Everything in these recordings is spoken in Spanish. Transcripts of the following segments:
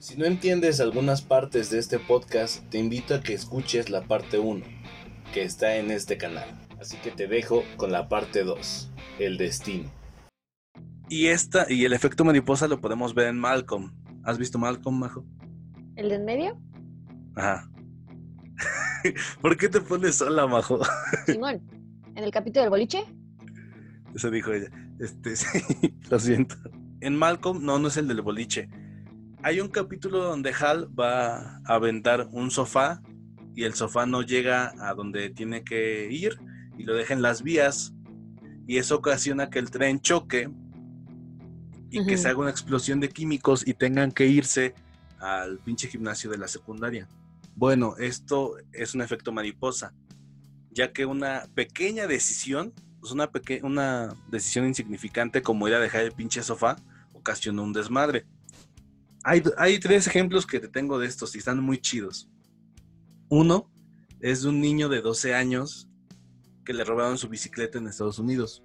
Si no entiendes algunas partes de este podcast, te invito a que escuches la parte 1, que está en este canal. Así que te dejo con la parte 2, el destino. Y esta y el efecto mariposa lo podemos ver en Malcolm. ¿Has visto Malcolm, Majo? ¿El de en medio? Ajá. ¿Por qué te pones sola, Majo? Simón, ¿en el capítulo del boliche? Eso dijo ella. Este, sí, lo siento. En Malcolm, no, no es el del boliche. Hay un capítulo donde Hal va a aventar un sofá y el sofá no llega a donde tiene que ir y lo deja en las vías y eso ocasiona que el tren choque y que se haga una explosión de químicos y tengan que irse al pinche gimnasio de la secundaria. Bueno, esto es un efecto mariposa, ya que una pequeña decisión, pues una, una decisión insignificante como ir a dejar el pinche sofá, ocasionó un desmadre. Hay, hay tres ejemplos que te tengo de estos y están muy chidos. Uno es de un niño de 12 años que le robaron su bicicleta en Estados Unidos.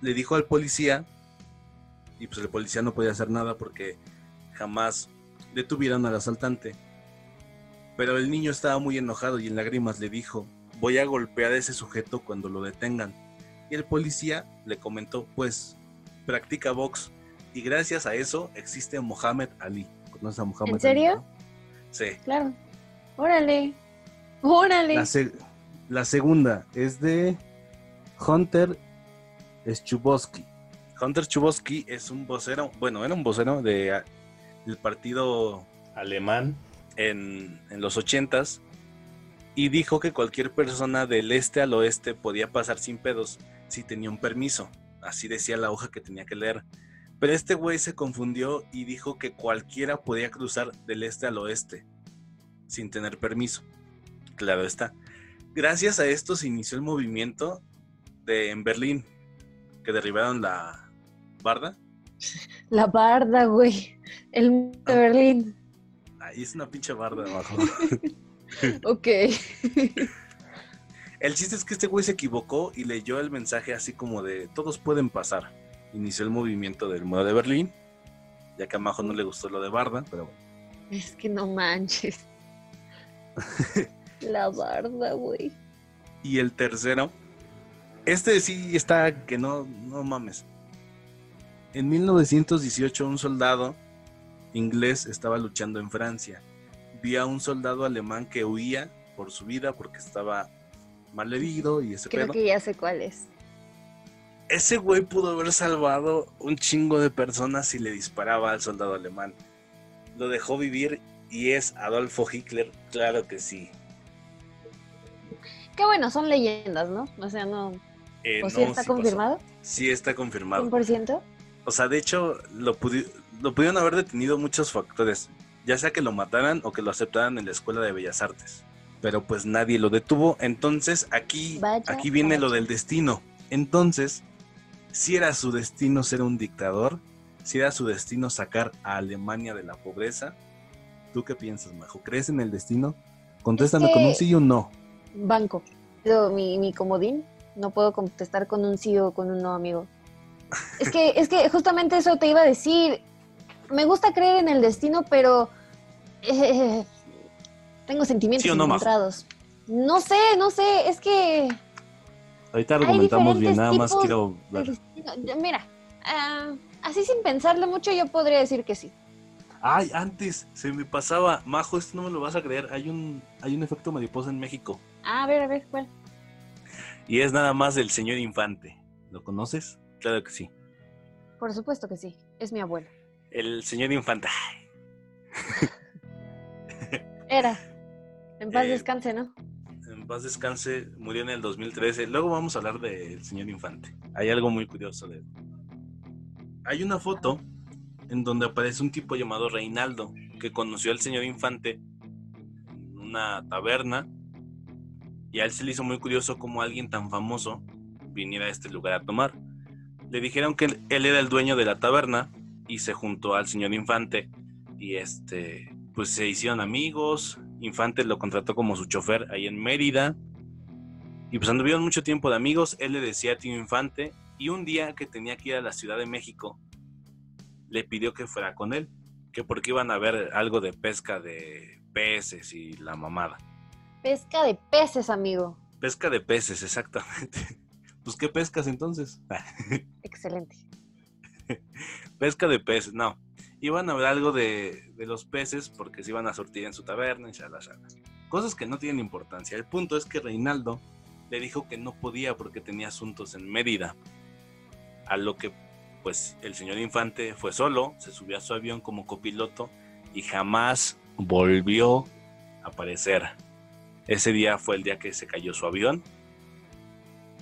Le dijo al policía, y pues el policía no podía hacer nada porque jamás detuvieron al asaltante. Pero el niño estaba muy enojado y en lágrimas le dijo, voy a golpear a ese sujeto cuando lo detengan. Y el policía le comentó, pues, practica box. Y gracias a eso existe Mohamed Ali. ¿Conoces a Mohamed ¿En serio? Ali? Sí. Claro. Órale. Órale. La, se- la segunda es de Hunter Schubosky. Hunter Schubosky es un vocero, bueno, era un vocero de, ah, del partido alemán en, en los ochentas y dijo que cualquier persona del este al oeste podía pasar sin pedos si tenía un permiso. Así decía la hoja que tenía que leer. Pero este güey se confundió y dijo que cualquiera podía cruzar del este al oeste sin tener permiso. Claro está. Gracias a esto se inició el movimiento de en Berlín, que derribaron la barda. La barda, güey. El muro de Berlín. Ahí es una pinche barda abajo. Ok. El chiste es que este güey se equivocó y leyó el mensaje así como de todos pueden pasar. Inició el movimiento del muro de Berlín, ya que a Majo no le gustó lo de barda, pero bueno. Es que no manches. La barda, güey. Y el tercero, este sí está que no, no mames. En 1918 un soldado inglés estaba luchando en Francia. Vi a un soldado alemán que huía por su vida porque estaba mal herido y ese Creo pedo. que ya sé cuál es. Ese güey pudo haber salvado un chingo de personas si le disparaba al soldado alemán. Lo dejó vivir y es Adolfo Hitler, claro que sí. Qué bueno, son leyendas, ¿no? O sea, no. Eh, ¿O no, sí está sí pasó. confirmado? Sí está confirmado. ¿100%? O sea, de hecho, lo, pudi- lo pudieron haber detenido muchos factores, ya sea que lo mataran o que lo aceptaran en la Escuela de Bellas Artes. Pero pues nadie lo detuvo. Entonces, aquí, Vaya, aquí viene lo del destino. Entonces, si era su destino ser un dictador, si era su destino sacar a Alemania de la pobreza, ¿tú qué piensas, Majo? ¿Crees en el destino? Contéstame Es con un sí y un no. Banco. Pero mi, mi comodín, no puedo contestar con un sí o con un no, amigo. Es que, es que justamente eso te iba a decir. Me gusta creer en el destino, pero eh, tengo sentimientos ¿Sí o no, Majo? encontrados. No sé, no sé, es que Ahorita argumentamos bien, nada más tipos quiero el ver. mira, ah, así sin pensarlo mucho, yo podría decir que sí. Ay, antes se me pasaba, Majo, esto no me lo vas a creer. Hay un, hay un efecto mariposa en México. Ah, a ver, a ver, ¿cuál? Y es nada más del señor Infante. ¿Lo conoces? Claro que sí. Por supuesto que sí, es mi abuelo. El señor Infante. Era. En paz Eh, descanse, ¿no? Paz descanse, murió en el 2013. Luego vamos a hablar del señor Infante. Hay algo muy curioso de él. Hay una foto en donde aparece un tipo llamado Reinaldo que conoció al señor Infante en una taberna y a él se le hizo muy curioso cómo alguien tan famoso viniera a este lugar a tomar. Le dijeron que él era el dueño de la taberna y se juntó al señor Infante y este pues se hicieron amigos. Infante lo contrató como su chofer ahí en Mérida. Y pues anduvieron mucho tiempo de amigos. Él le decía a Tío Infante. Y un día que tenía que ir a la Ciudad de México, le pidió que fuera con él. que porque iban a ver algo de pesca de peces y la mamada. Pesca de peces, amigo. Pesca de peces, exactamente. Pues, ¿qué pescas entonces? Excelente. Pesca de peces, no. Iban a ver algo de, los peces porque se iban a sortir en su taberna y shala. Cosas que no tienen importancia. El punto es que Reinaldo le dijo que no podía porque tenía asuntos en Mérida. A lo que pues el señor Infante fue solo, se subió a su avión como copiloto y jamás volvió a aparecer. Ese día fue el día que se cayó su avión.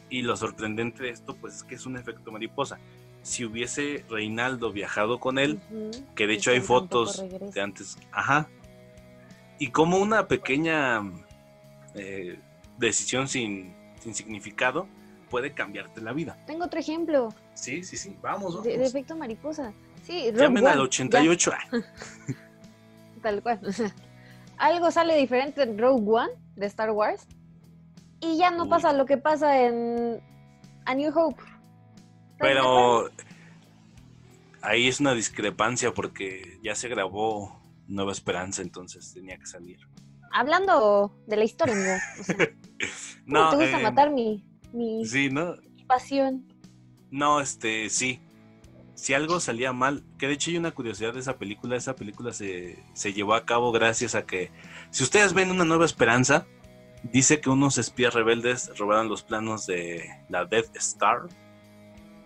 Y lo sorprendente de esto pues es que es un efecto mariposa. Si hubiese Reinaldo viajado con él, que de hecho hay fotos de antes. Ajá. Y como una pequeña eh, decisión sin, sin significado puede cambiarte la vida. Tengo otro ejemplo Sí, sí, sí. Vamos, de, de vamos. efecto mariposa. Sí, Llamen al One, 88. Ah, ya, tal cual. Algo sale diferente en Rogue One de Star Wars y ya no Uy. pasa lo que pasa en A New Hope. Pero ahí es una discrepancia porque ya se grabó Nueva Esperanza, entonces tenía que salir. Hablando de la historia, amigo. O sea, ¿cómo No, te gusta eh, matar mi, mi Sí, ¿no? pasión? No, este, sí. Si algo salía mal, que de hecho hay una curiosidad de esa película, esa película se, se llevó a cabo gracias a que, si ustedes ven una nueva esperanza, dice que unos espías rebeldes robaron los planos de la Death Star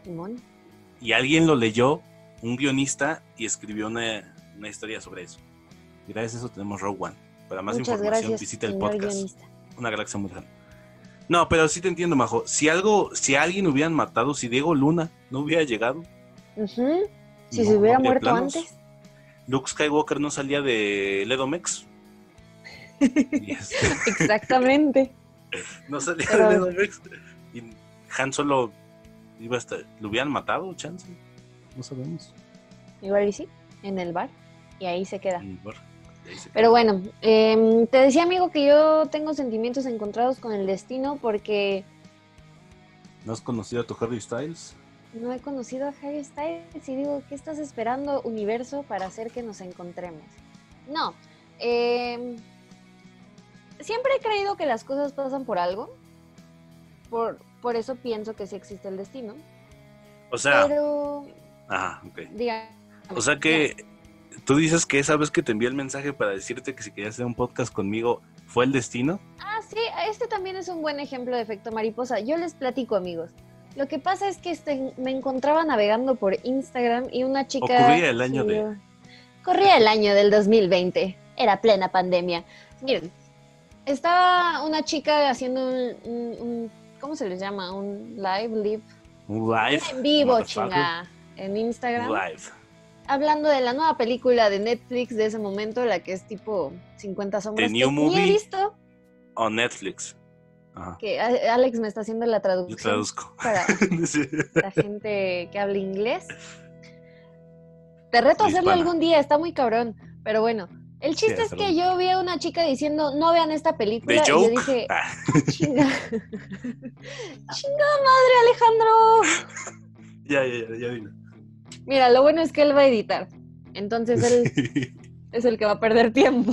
Simón. y alguien lo leyó, un guionista, y escribió una, una historia sobre eso. Y gracias a eso tenemos Rogue One. Para más Muchas información gracias, visita el podcast. guionista. Una galaxia muy grande. No, pero sí te entiendo, Majo. Si algo, si alguien hubieran matado, si Diego Luna no hubiera llegado. Si no, se hubiera muerto planos. antes. Luke Skywalker no salía de Ledomex. Este, Exactamente. no salía Pero- de Ledomex. Y Han Solo iba a estar. ¿Lo hubieran matado, chance? No sabemos. Igual y sí, en el bar. Y ahí se queda. Bueno, ahí se Pero bueno, em, te decía amigo que yo tengo sentimientos encontrados con el destino porque ¿No has conocido a tu Harry Styles? no he conocido a Harry Styles y digo, ¿qué estás esperando, universo, para hacer que nos encontremos? No, em, siempre he creído que las cosas pasan por algo, por, por eso pienso que sí existe el destino, O sea, pero ajá, ok. diga, O sea que tú dices que esa vez que te envié el mensaje para decirte que si querías hacer un podcast conmigo fue el destino. Ah, sí, este también es un buen ejemplo de efecto mariposa. Yo les platico, amigos. Lo que pasa es que este, me encontraba navegando por Instagram y una chica... Ocurría el año de- Corría el año del 2020. Era plena pandemia. Miren, estaba una chica haciendo un... un- un- ¿Cómo se les llama? Un live, live. Un live. En vivo, chinga. En Instagram. Live. Hablando de la nueva película de Netflix de ese momento, la que es tipo 50 sombras. New que ni Movie. he visto. O Netflix. Ajá. Que Alex me está haciendo la Yo traducción. traduzco. para Sí. la gente que habla inglés. Te reto a hacerlo algún día, está muy cabrón. Pero bueno, el chiste Sí, es que yo vi a una chica diciendo, no vean esta película. Y yo dije, Ah. chinga. Chingada madre, Alejandro. ya, ya, ya, ya dilo. Mira, lo bueno es que él va a editar. Entonces él es el que va a perder tiempo.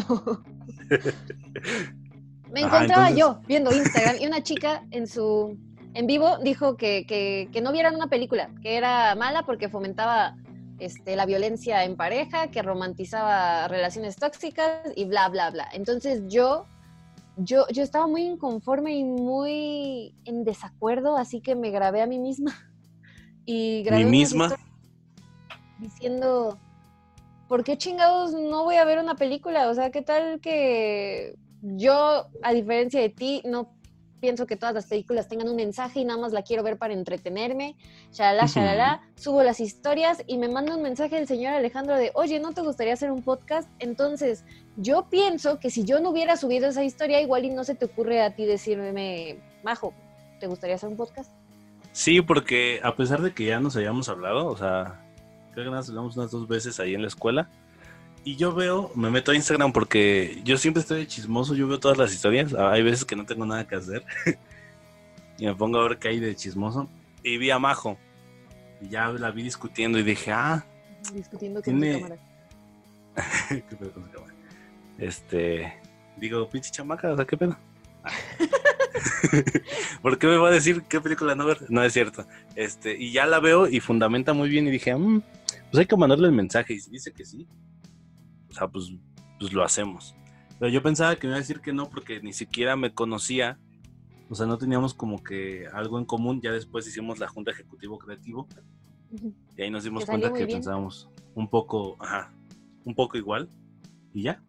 Me Ajá, encontraba entonces- yo viendo Instagram y una chica en su en vivo dijo que, que- que no vieran una película, que era mala porque fomentaba este, la violencia en pareja, que romantizaba relaciones tóxicas y bla, bla, bla. Entonces yo, yo, yo estaba muy inconforme y muy en desacuerdo, así que me grabé a mí misma. Y grabé ¿Mí unas misma? Diciendo, ¿por qué chingados no voy a ver una película? O sea, ¿qué tal que yo, a diferencia de ti, no pienso que todas las películas tengan un mensaje y nada más la quiero ver para entretenerme? Shalala, shalala, subo las historias y me manda un mensaje el señor Alejandro de, oye, ¿no te gustaría hacer un podcast? Entonces, yo pienso que si yo no hubiera subido esa historia, igual y no se te ocurre a ti decirme, Majo, ¿te gustaría hacer un podcast? Sí, porque a pesar de que ya nos habíamos hablado, o sea, creo que nos hablamos unas dos veces ahí en la escuela. Y yo veo, me meto a Instagram porque yo siempre estoy de chismoso, yo veo todas las historias. ah, Hay veces que no tengo nada que hacer. y me pongo a ver qué hay de chismoso. Y vi a Majo. Y ya la vi discutiendo y dije, ah, Discutiendo con Tiene- cámara. ¿Qué pedo con cámara? Este. Digo, pinche chamaca, o sea, ¿qué pedo? Ah. ¿Por qué me va a decir qué película no ver? No es cierto. Este, y ya la veo y fundamenta muy bien y dije, mm, pues hay que mandarle el mensaje. Y dice que sí, sea, pues, pues lo hacemos. Pero yo pensaba que me iba a decir que no porque ni siquiera me conocía. O sea, no teníamos como que algo en común. Ya después hicimos la Junta Ejecutivo Creativo. Y ahí nos dimos cuenta que pensábamos un poco, ajá, un poco igual. Y ya.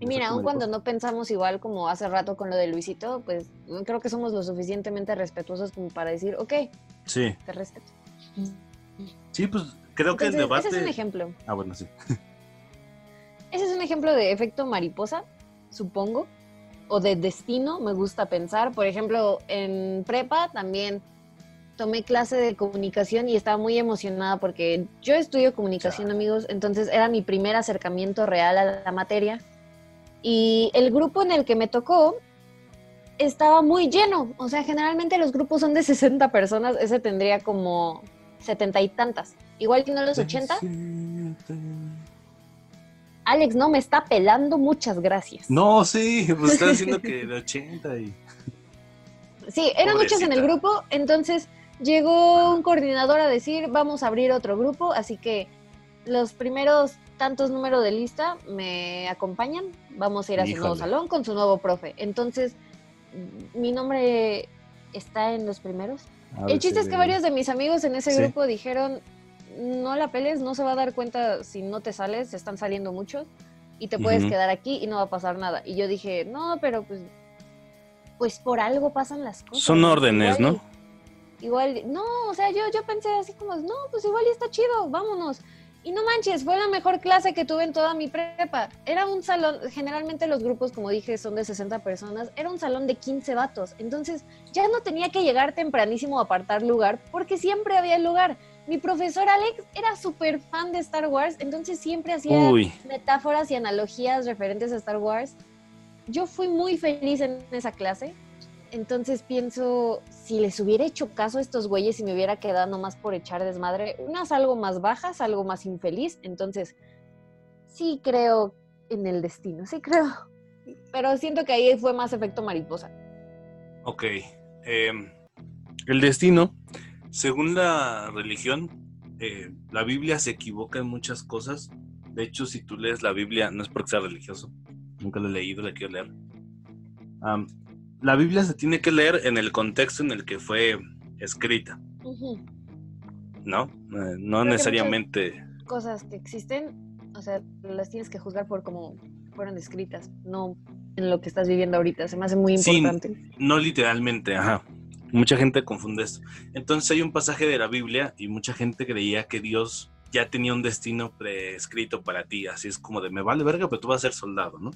Y mira, aun cuando no pensamos igual como hace rato con lo de Luisito, pues creo que somos lo suficientemente respetuosos como para decir, ok, sí. te respeto. Sí, pues creo que el debate... Ese es un ejemplo. Ah, bueno, sí. Ejemplo de efecto mariposa, supongo, o de destino, me gusta pensar. Por ejemplo, en prepa también tomé clase de comunicación y estaba muy emocionada porque yo estudio comunicación, amigos, entonces era mi primer acercamiento real a la materia y el grupo en el que me tocó estaba muy lleno. O sea, generalmente los grupos son de 60 personas. Ese tendría como setenta y tantas. Igual que no los 80. Alex, no me está pelando. Muchas gracias. No, sí, pues está diciendo que de 80 y... Sí, eran muchos en el grupo. Entonces llegó un coordinador a decir, vamos a abrir otro grupo. Así que los primeros tantos números de lista me acompañan. Vamos a ir a su nuevo salón con su nuevo profe. Entonces, mi nombre está en los primeros. El chiste es que varios de mis amigos en ese grupo dijeron, no la peles, no se va a dar cuenta si no te sales, se están saliendo muchos y te puedes quedar aquí y no va a pasar nada. Y yo dije, no, pero pues, pues por algo pasan las cosas. Son órdenes, ¿no? Igual, no, o sea, yo, yo pensé así como, no, pues igual está chido, vámonos. Y no manches, fue la mejor clase que tuve en toda mi prepa. Era un salón, generalmente los grupos, como dije, son de 60 personas, era un salón de 15 vatos. Entonces ya no tenía que llegar tempranísimo a apartar lugar, porque siempre había lugar. Mi profesor Alex era súper fan de Star Wars, entonces siempre hacía metáforas y analogías referentes a Star Wars. Yo fui muy feliz en esa clase. Entonces pienso, si les hubiera hecho caso a estos güeyes y me hubiera quedado nomás por echar desmadre, unas algo más bajas, algo más infeliz. Entonces, sí creo en el destino, sí creo. Pero siento que ahí fue más efecto mariposa. Ok. Em, el destino, según la religión, eh, la Biblia se equivoca en muchas cosas. De hecho, si tú lees la Biblia, no es porque sea religioso, nunca lo he leído, la quiero leer la Biblia se tiene que leer en el contexto en el que fue escrita. ¿No? Eh, no necesariamente. Cosas que existen, o sea, las tienes que juzgar por cómo fueron escritas, no en lo que estás viviendo ahorita. Se me hace muy importante. no literalmente, ajá. Mucha gente confunde esto. Entonces hay un pasaje de la Biblia y mucha gente creía que Dios ya tenía un destino prescrito para ti. Así es como de, me vale verga, pero tú vas a ser soldado, ¿no?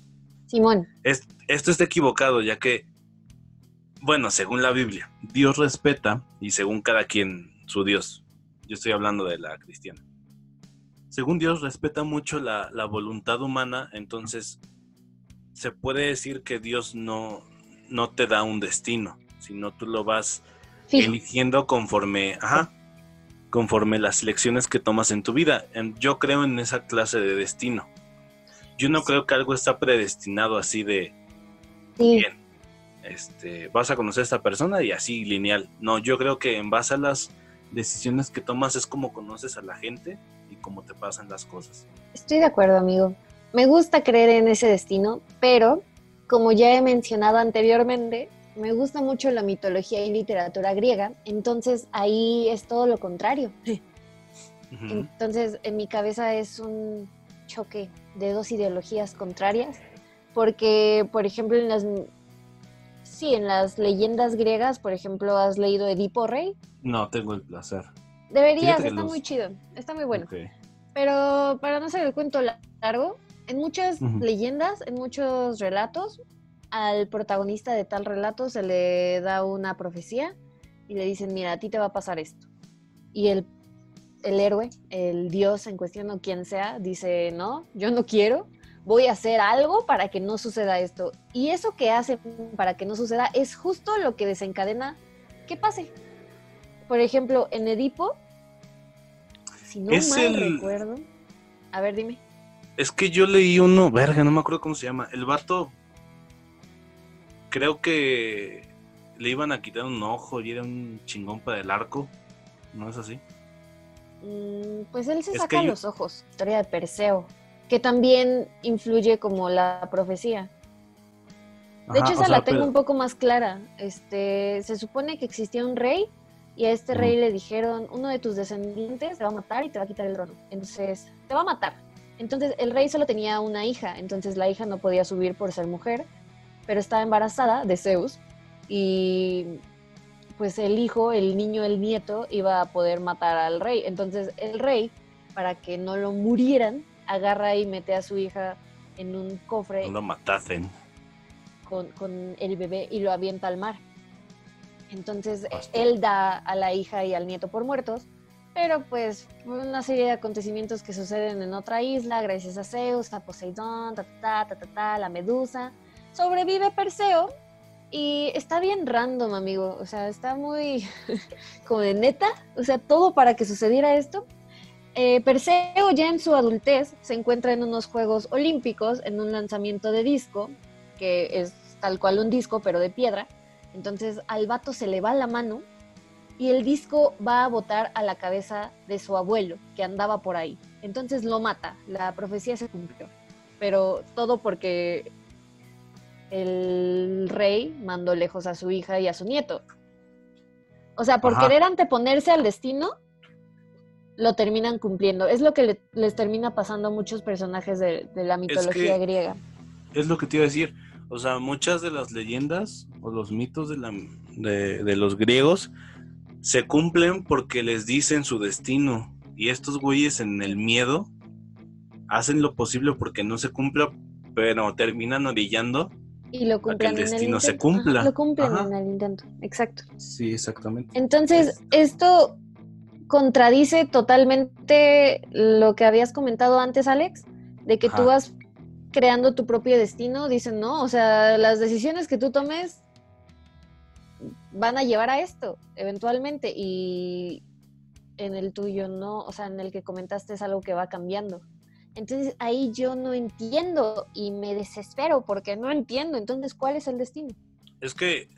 Simón. esto está equivocado, ya que bueno, según la Biblia, Dios respeta y según cada quien su Dios. Yo estoy hablando de la cristiana. Según Dios respeta mucho la, voluntad humana, entonces se puede decir que Dios no, no te da un destino, sino tú lo vas eligiendo conforme, ajá, conforme las lecciones que tomas en tu vida. Yo creo en esa clase de destino. Yo no creo que algo está predestinado así de bien este, vas a conocer a esta persona y así lineal. No, yo creo que en base a las decisiones que tomas es como conoces a la gente y cómo te pasan las cosas. Estoy de acuerdo, amigo. Me gusta creer en ese destino, pero como ya he mencionado anteriormente, me gusta mucho la mitología y literatura griega, entonces ahí es todo lo contrario. Entonces, en mi cabeza es un choque de dos ideologías contrarias, porque, por ejemplo, en las Sí, en las leyendas griegas, por ejemplo, ¿has leído Edipo Rey? No, tengo el placer. Deberías, está muy chido, está muy bueno. Pero para no hacer el cuento largo, en muchas leyendas, en muchos relatos, al protagonista de tal relato se le da una profecía y le dicen, mira, a ti te va a pasar esto. Y el, el héroe, el dios en cuestión o quien sea, dice, no, yo no quiero, voy a hacer algo para que no suceda esto. Y eso que hace para que no suceda es justo lo que desencadena que pase. Por ejemplo, en Edipo, si no mal recuerdo, a ver, dime. Es que yo leí uno, verga, no me acuerdo cómo se llama. El vato, creo que le iban a quitar un ojo y era un chingón para el arco. ¿No es así? Mm, pues él se saca los ojos, historia de Perseo, que también influye como la profecía. De hecho, esa la tengo un poco más clara. Este, se supone que existía un rey y a este rey le dijeron, uno de tus descendientes te va a matar y te va a quitar el trono. Entonces, te va a matar. Entonces, el rey solo tenía una hija, entonces la hija no podía subir por ser mujer, pero estaba embarazada de Zeus y pues el hijo, el niño, el nieto iba a poder matar al rey. Entonces, el rey, para que no lo murieran, agarra y mete a su hija en un cofre. No lo matasen con, el bebé y lo avienta al mar. Entonces él da a la hija y al nieto por muertos, pero pues una serie de acontecimientos que suceden en otra isla, gracias a Zeus, a Poseidón, ta, ta, ta, ta, ta, la medusa, sobrevive Perseo y está bien random, amigo, o sea, está muy como de neta, o sea, todo para que sucediera esto. Eh, Perseo ya en su adultez se encuentra en unos Juegos Olímpicos, en un lanzamiento de disco, que es tal cual un disco, pero de piedra. Entonces al vato se le va la mano y el disco va a botar a la cabeza de su abuelo, que andaba por ahí. Entonces lo mata, la profecía se cumplió. Pero todo porque el rey mandó lejos a su hija y a su nieto. O sea, por querer anteponerse al destino, lo terminan cumpliendo. Es lo que les termina pasando a muchos personajes de, la mitología griega. Es lo que te iba a decir. O sea, muchas de las leyendas o los mitos de, la, de, los griegos se cumplen porque les dicen su destino. Y estos güeyes en el miedo hacen lo posible porque no se cumpla, pero terminan orillando y lo cumplen que el destino se cumpla. lo cumplen en el intento, exacto. Sí, exactamente. Entonces, esto contradice totalmente lo que habías comentado antes, Alex, de que tú vas creando tu propio destino, dicen, no, o sea, las decisiones que tú tomes van a llevar a esto, eventualmente, y en el tuyo no, o sea, en el que comentaste es algo que va cambiando. Entonces ahí yo no entiendo y me desespero porque no entiendo. Entonces, ¿cuál es el destino? Es que,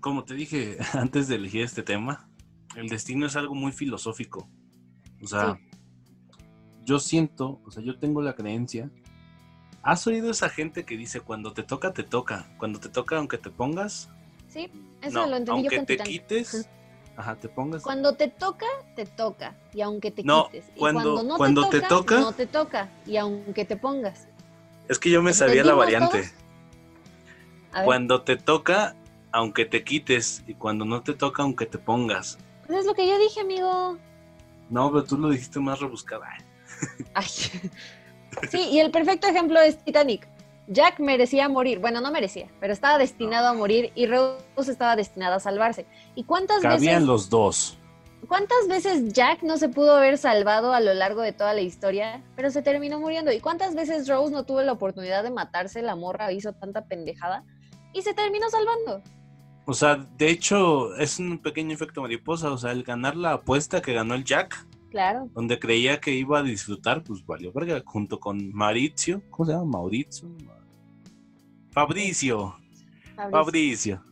como te dije antes de elegir este tema, el destino es algo muy filosófico. O sea, yo siento, o sea, yo tengo la creencia ¿Has oído esa gente que dice cuando te toca, te toca? Cuando te toca, aunque te pongas. Sí, eso lo entendí aunque te quites. Ajá, te pongas. Cuando te toca, te toca. Y aunque te quites. Y cuando, no te, toca, no te toca. Y aunque te pongas. Es que yo me sabía la variante. Cuando te toca, aunque te quites. Y cuando no te toca, aunque te pongas. Pues es lo que yo dije, amigo. No, pero tú lo dijiste más rebuscada. Ay. Sí, y el perfecto ejemplo es Titanic. Jack merecía morir, bueno, no merecía, pero estaba destinado a morir y Rose estaba destinada a salvarse. ¿Y cuántas Cabían los dos. ¿Cuántas veces Jack no se pudo haber salvado a lo largo de toda la historia, pero se terminó muriendo? ¿Y cuántas veces Rose no tuvo la oportunidad de matarse, la morra hizo tanta pendejada y se terminó salvando? O sea, de hecho, es un pequeño efecto mariposa. O sea, el ganar la apuesta que ganó el Jack Claro. Donde creía que iba a disfrutar, pues valió verga, junto con Mauricio. ¿Cómo se llama? Mauricio. Fabricio. Fabricio.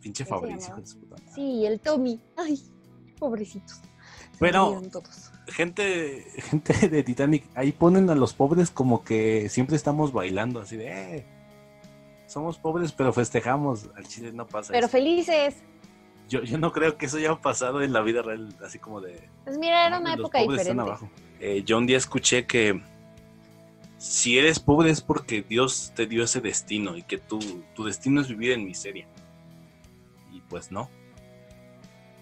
Pinche Fabricio. Sí, el Tommy. Ay, pobrecitos. Bueno, gente, gente de Titanic, ahí ponen a los pobres como que siempre estamos bailando, así de, eh, somos pobres pero festejamos, al chile no pasa Pero felices yo, yo no creo que eso haya pasado en la vida real, así como de... Pues mira, era una época diferente. Eh, yo un día escuché que si eres pobre es porque Dios te dio ese destino y que tu, tu destino es vivir en miseria. Y pues no.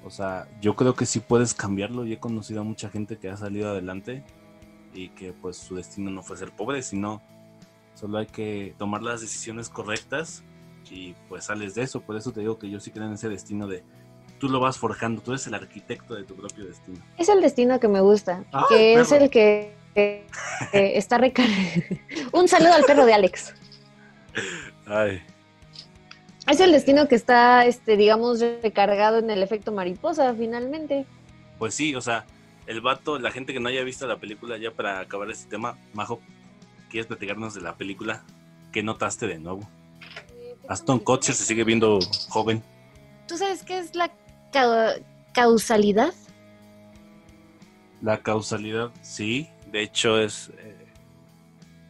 O sea, yo creo que sí puedes cambiarlo y he conocido a mucha gente que ha salido adelante y que pues su destino no fue ser pobre, sino solo hay que tomar las decisiones correctas y pues sales de eso. Por eso te digo que yo sí creo en ese destino de tú lo vas forjando, tú eres el arquitecto de tu propio destino. Es el destino que me gusta, que es el que, está recargado. Un saludo al perro de Alex. Ay. Es el destino que está, este, digamos, recargado en el efecto mariposa, finalmente. Pues sí, o sea, el vato, la gente que no haya visto la película, ya para acabar este tema, Majo, ¿quieres platicarnos de la película? ¿Qué notaste de nuevo? Aston Kutcher se sigue viendo joven. ¿Tú sabes qué es la causalidad? La causalidad, sí. De hecho, es. Eh,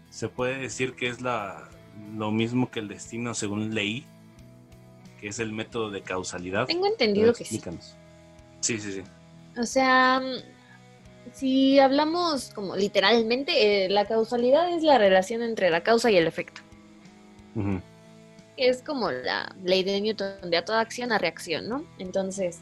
se puede decir que es la, lo mismo que el destino, según leí, que es el método de causalidad. Tengo entendido que sí. Sí, sí, sí. O sea, si hablamos como literalmente, eh, la causalidad es la relación entre la causa y el efecto. Es como la ley de Newton de a toda acción a reacción, ¿no? Entonces,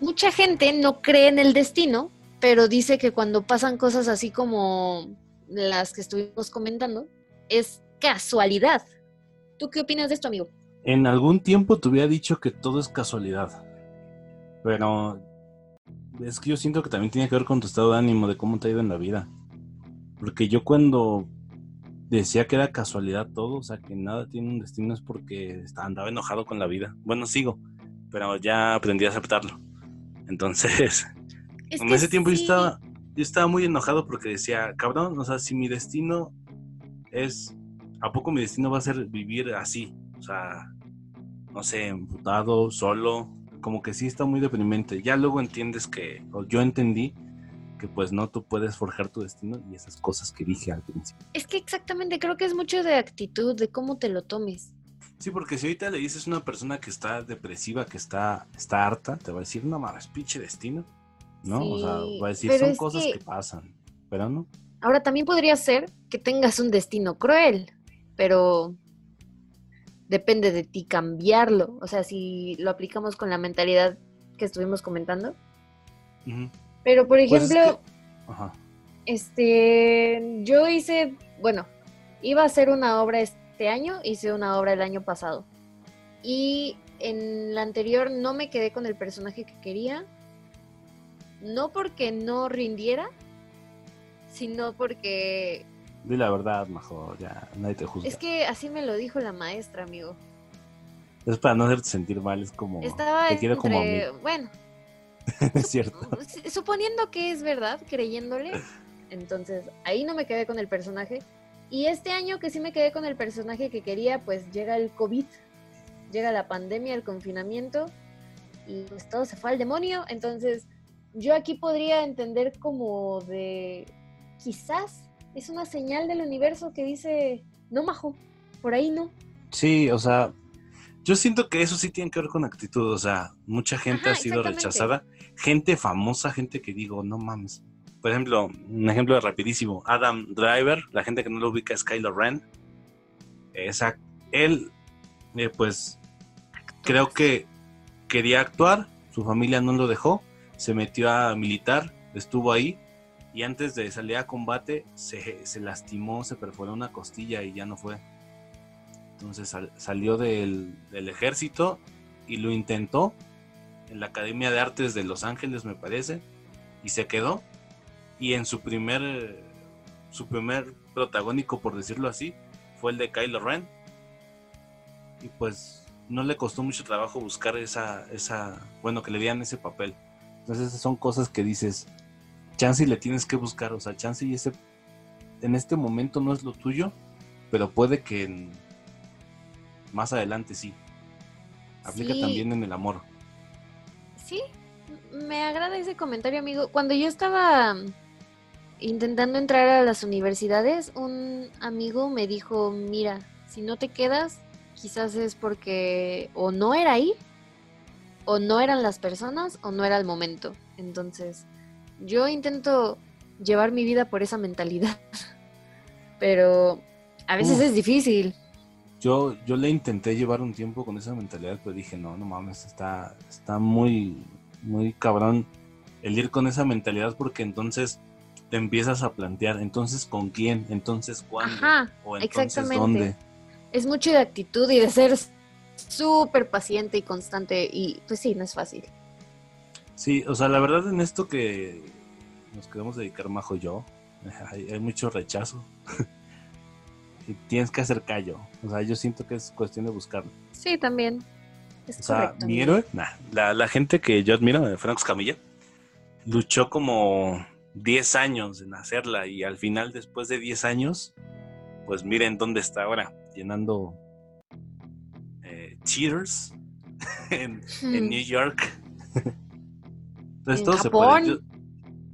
mucha gente no cree en el destino, pero dice que cuando pasan cosas así como las que estuvimos comentando, es casualidad. ¿Tú qué opinas de esto, amigo? En algún tiempo te hubiera dicho que todo es casualidad, pero es que yo siento que también tiene que ver con tu estado de ánimo, de cómo te ha ido en la vida. Porque yo cuando decía que era casualidad todo, o sea, que nada tiene un destino es porque andaba enojado con la vida. Bueno, sigo, pero ya aprendí a aceptarlo. Entonces, en ese tiempo yo estaba yo estaba muy enojado porque decía, cabrón, o sea, si mi destino es ¿a poco mi destino va a ser vivir así? O sea, no sé, emputado, solo, como que sí está muy deprimente. Ya luego entiendes que, o yo entendí que pues no, tú puedes forjar tu destino y esas cosas que dije al principio. Es que exactamente, creo que es mucho de actitud, de cómo te lo tomes. Sí, porque si ahorita le dices a una persona que está depresiva, que está, está harta, te va a decir, no mames, pinche destino. ¿No? o sea, va a decir, son cosas que... que pasan, pero no. Ahora también podría ser que tengas un destino cruel, pero depende de ti cambiarlo. O sea, si lo aplicamos con la mentalidad que estuvimos comentando. Pero, por pues ejemplo, este, yo hice, bueno, iba a hacer una obra este año, hice una obra el año pasado. Y en la anterior no me quedé con el personaje que quería. No porque no rindiera, sino porque Di la verdad, mejor, ya nadie te juzga. Es que así me lo dijo la maestra, amigo. Es para no hacerte sentir mal, es como. Estaba te quiero como Bueno. es cierto. Suponiendo que es verdad, creyéndole. Entonces, ahí no me quedé con el personaje. Y este año que sí me quedé con el personaje que quería, pues llega el COVID, llega la pandemia, el confinamiento, y pues todo se fue al demonio. Entonces, yo aquí podría entender como de quizás es una señal del universo que dice, no, majo, por ahí no. Sí, o sea, yo siento que eso sí tiene que ver con actitud, o sea, mucha gente ha sido rechazada, gente famosa, gente que digo, no mames. Por ejemplo, un ejemplo rapidísimo, Adam Driver, la gente que no lo ubica es Kylo Ren. Esa, él, eh, pues, creo que quería actuar, su familia no lo dejó, se metió a militar, estuvo ahí, y antes de salir a combate se, lastimó, se perforó una costilla y ya no fue. Entonces salió del, ejército y lo intentó en la Academia de Artes de Los Ángeles, me parece, y se quedó. Y en su primer, su primer protagónico, por decirlo así, fue el de Kylo Ren. Y pues no le costó mucho trabajo buscar esa, esa, bueno, que le dieran ese papel. Entonces son cosas que dices, chance y le tienes que buscar, o sea, chance y ese en este momento no es lo tuyo, pero puede que más adelante sí. Aplica también en el amor. Sí, me agrada ese comentario, amigo. Cuando yo estaba intentando entrar a las universidades, un amigo me dijo, mira, si no te quedas, quizás es porque o no era ahí, o no eran las personas, o no era el momento. Entonces, yo intento llevar mi vida por esa mentalidad, pero a veces es difícil. Yo, yo le intenté llevar un tiempo con esa mentalidad, pero dije, no, no mames, está, está muy, muy cabrón el ir con esa mentalidad porque entonces te empiezas a plantear, entonces con quién, entonces cuándo, o entonces dónde. Es mucho de actitud y de ser súper paciente y constante y pues sí, no es fácil. Sí, o sea, la verdad en esto que nos queremos dedicar Majo y yo, hay, mucho rechazo. y tienes que hacer callo. O sea, yo siento que es cuestión de buscarlo. Sí, también. o sea, mi héroe, la, gente que yo admiro, Franco Camilla, luchó como 10 años en hacerla y al final, después de 10 años, pues miren dónde está ahora, llenando eh, cheaters en, en Hmm. New York. Entonces ¿En todo se Japón? puede. Yo-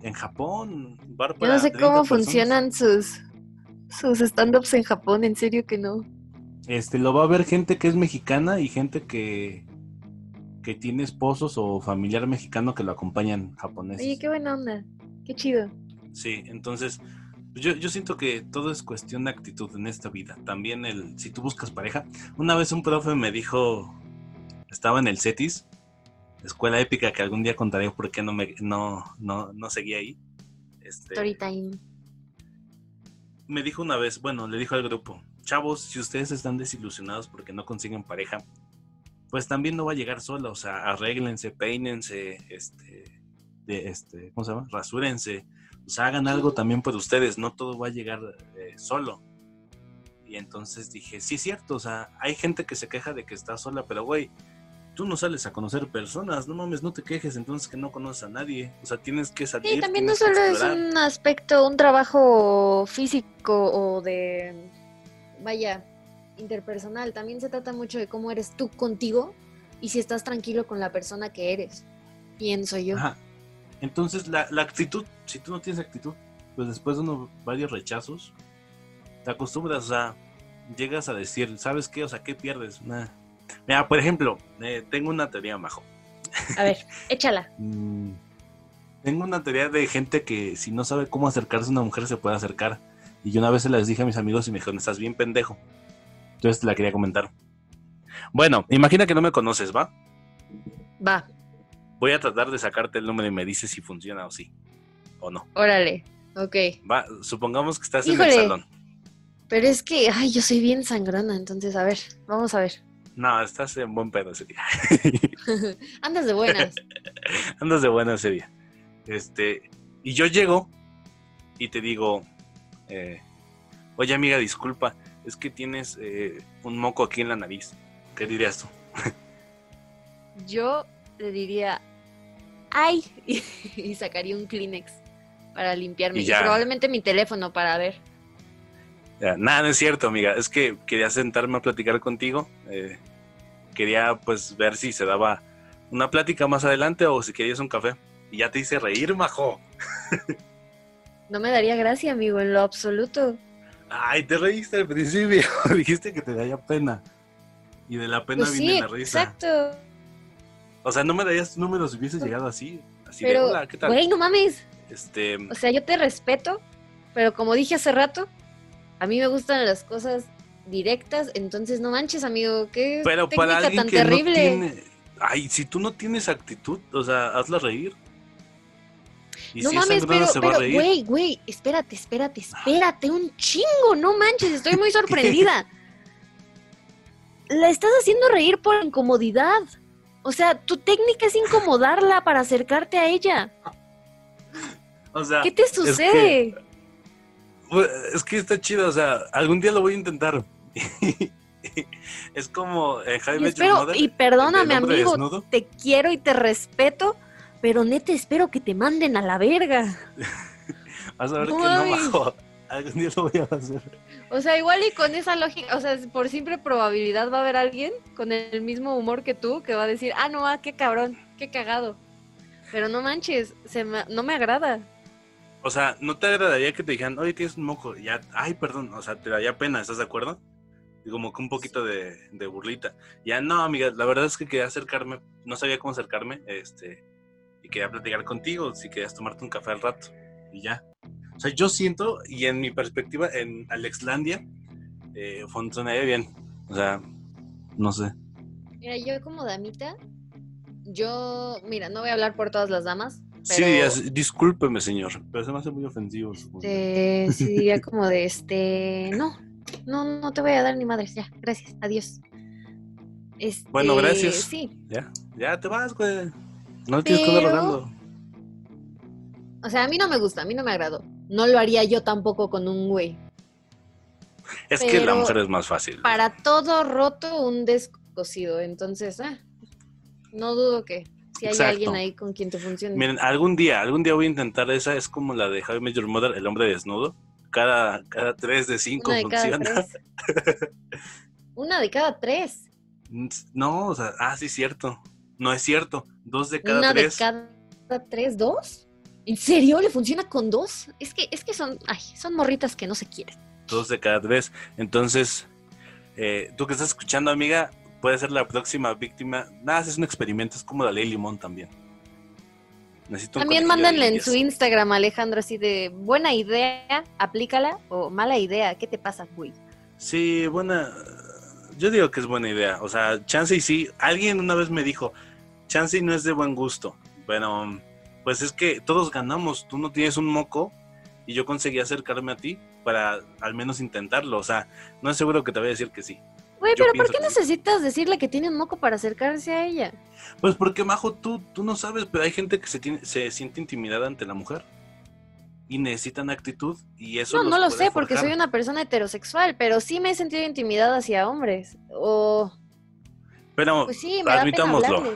en Japón, bar Yo no sé 30 cómo personas. funcionan sus, sus stand-ups en Japón, en serio que no. Este, lo va a ver gente que es mexicana y gente que, que tiene esposos o familiar mexicano que lo acompañan japoneses. Oye, qué buena onda. Qué chido. Sí, entonces yo, yo siento que todo es cuestión de actitud en esta vida. También el, si tú buscas pareja, una vez un profe me dijo, estaba en el CETIS, escuela épica que algún día contaré por qué no me no, no, no seguí ahí. Este, Story time. me dijo una vez, bueno, le dijo al grupo, chavos, si ustedes están desilusionados porque no consiguen pareja, pues también no va a llegar sola, o sea, arréglense, peínense, este, de, este, ¿cómo se llama? Rasúrense, sea, hagan algo también por ustedes, no todo va a llegar eh, solo. Y entonces dije, sí es cierto, o sea, hay gente que se queja de que está sola, pero güey, tú no sales a conocer personas, no mames, no te quejes entonces que no conoces a nadie, o sea, tienes que salir. Sí, también no solo es un aspecto, un trabajo físico o de, vaya, interpersonal. También se trata mucho de cómo eres tú contigo y si estás tranquilo con la persona que eres. Pienso yo. Ajá. Entonces, la, la actitud, si tú no tienes actitud, pues después de unos varios rechazos, te acostumbras, sea, llegas a decir, ¿sabes qué? O sea, ¿qué pierdes? Mira, por ejemplo, eh, tengo una teoría, Majo. A ver, échala. Mm, tengo una teoría de gente que si no sabe cómo acercarse a una mujer se puede acercar. Y yo una vez se las dije a mis amigos y me dijeron, estás bien pendejo. Entonces te la quería comentar. Bueno, imagina que no me conoces, ¿va? Va, Voy a tratar de sacarte el número y me dices si funciona o sí. O no. órale. Ok. Va, supongamos que estás en el salón. Pero es que, ay, yo soy bien sangrona, entonces, a ver, vamos a ver. No, estás en buen pedo ese día. Andas de buenas. Andas de buena ese día. Este, y yo llego y te digo, eh, oye amiga, disculpa, es que tienes eh, un moco aquí en la nariz. ¿Qué dirías tú? Yo le diría, ay, y, y sacaría un Kleenex para limpiarme. Y Y, ya. probablemente mi teléfono para ver. Ya, Nada, no es cierto, amiga. Es que quería sentarme a platicar contigo. eh, quería pues ver si se daba una plática más adelante o si querías un café. Y ya te hice reír, majo. No me daría gracia, amigo, en lo absoluto. Ay, te reíste al principio. Dijiste que te daría pena. Y de la pena Pues viene sí, la risa. exacto. O sea, no me darías tu número si hubieses llegado así. Así de, hola, ¿qué tal? güey, no mames. Este, O sea, yo te respeto, pero como dije hace rato, a mí me gustan las cosas directas, entonces no manches, amigo, qué pero técnica para alguien tan que terrible. no tiene... Ay, si tú no tienes actitud, o sea, hazla reír. Y no si es mames, pero, pero, güey, güey, espérate, espérate, espérate, un chingo, no manches, estoy muy sorprendida. La estás haciendo reír por incomodidad. O sea, tu técnica es incomodarla para acercarte a ella. O sea, ¿Qué te sucede? Pues, Es que está chido, o sea, algún día lo voy a intentar. es como eh, Y Jaime espero, y perdóname, amigo, desnudo. te quiero y te respeto, pero neta espero que te manden a la verga. Vas a ver que no, majo. Algún día lo voy a hacer. O sea, igual y con esa lógica, o sea, por simple probabilidad va a haber alguien con el mismo humor que tú que va a decir, ah, no, ah, qué cabrón, qué cagado. Pero no manches, se me- no me agrada. O sea, ¿no te agradaría que te dijeran, oye, tienes un moco? Ya, ay, perdón, o sea, te daría pena, ¿estás de acuerdo? Y como que un poquito de, de burlita. Ya, no, amiga, la verdad es que quería acercarme, no sabía cómo acercarme, este, y quería platicar contigo, si querías tomarte un café al rato, y ya. O sea, yo siento, y en mi perspectiva, en Alexlandia, eh, funcionaría bien. O sea, no sé. Mira, yo como damita, yo, mira, no voy a hablar por todas las damas. Sí, Pero- dirías, discúlpeme, señor, pero se me hace muy ofensivo. supongo. Este, sí diría como de este, no, no, no te voy a dar ni madres, ya, gracias, adiós. Este, Bueno, gracias. Sí, Ya, ya te vas, güey. No tienes que Pero- rogando. o sea, a mí no me gusta, a mí no me agradó. No lo haría yo tampoco con un güey. Es que la pero mujer es más fácil. Para todo roto, un descosido, entonces, ah, no dudo que. Si hay alguien ahí con quien te funcione. Miren, algún día, algún día voy a intentar esa. Es como la de Javi Major Mother, el hombre desnudo. Cada, cada tres de cinco funciona. Una de cada tres. No, o sea, ah, sí, cierto. No es cierto. Dos de cada ¿Una tres. de cada tres? ¿Dos? ¿En serio? ¿Le funciona con dos? Es que, es que son, ay, son morritas que no se quieren. Dos de cada tres. Entonces, eh, tú que estás escuchando, amiga, puede ser la próxima víctima. Nada, es un experimento, es como la ley limón también. también mándenle en su Instagram, Alejandro, así de buena idea, aplícala, o mala idea, ¿qué te pasa, güey? Sí, buena. Yo digo que es buena idea. O sea, chance y sí. Alguien una vez me dijo, chance y no es de buen gusto. Bueno, pues es que todos ganamos. Tú no tienes un moco y yo conseguí acercarme a ti para al menos intentarlo. O sea, no es seguro que te voy a decir que sí. Güey, pero ¿por qué necesitas decirle que tiene un moco para acercarse a ella? Pues porque, Majo, tú, tú no sabes, pero hay gente que se, tiene, se siente intimidada ante la mujer y necesitan actitud y eso... No, no lo sé porque soy una persona heterosexual, pero sí me he sentido intimidada hacia hombres. O... Pero pues sí, admitámoslo,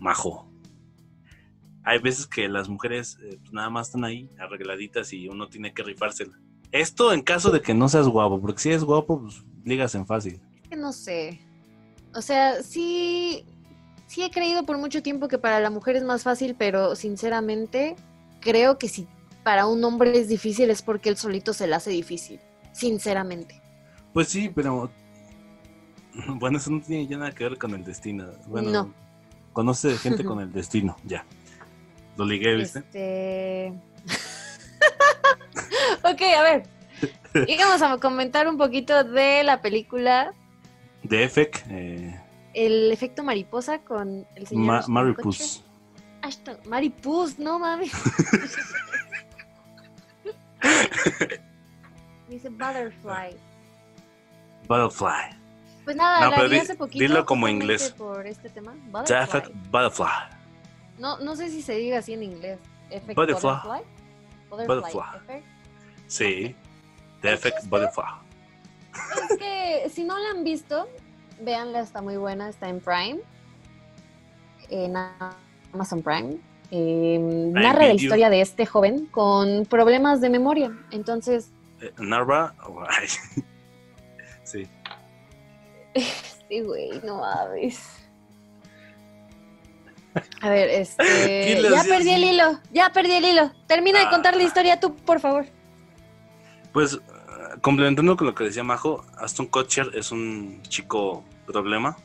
Majo. Hay veces que las mujeres eh, pues nada más están ahí arregladitas y uno tiene que rifársela. Esto en caso de que no seas guapo, porque si es guapo, pues ligas en fácil no sé. O sea, sí, sí he creído por mucho tiempo que para la mujer es más fácil, pero sinceramente creo que si para un hombre es difícil es porque él solito se le hace difícil. Sinceramente. Pues sí, pero bueno, eso no tiene ya nada que ver con el destino. Bueno, conoce gente con el destino, ya. Lo ligué, ¿viste? Este... ok, a ver. Y vamos a comentar un poquito de la película de Efect. Eh, el efecto mariposa con el señor. Ma Maripus. Ashton, Maripus, no mames. Dice Butterfly. Butterfly. Pues nada, la vi hace poquito. Dilo como inglés. Por este tema. Butterfly. Butterfly. No, no sé si se diga así en inglés. Effect butterfly. Butterfly. butterfly. Sí. The Effect Butterfly. Es que si no la han visto, véanla, está muy buena, está en Prime, en Amazon Prime. Em, narra la historia de este joven con problemas de memoria. Entonces. Eh, narra. sí. Sí, güey, no mames. A ver, este. Ya perdí el hilo, ya perdí el hilo. Termina de contar la ah. historia tú, por favor. Pues complementando con lo que decía Majo, Aston Kutcher es un chico problema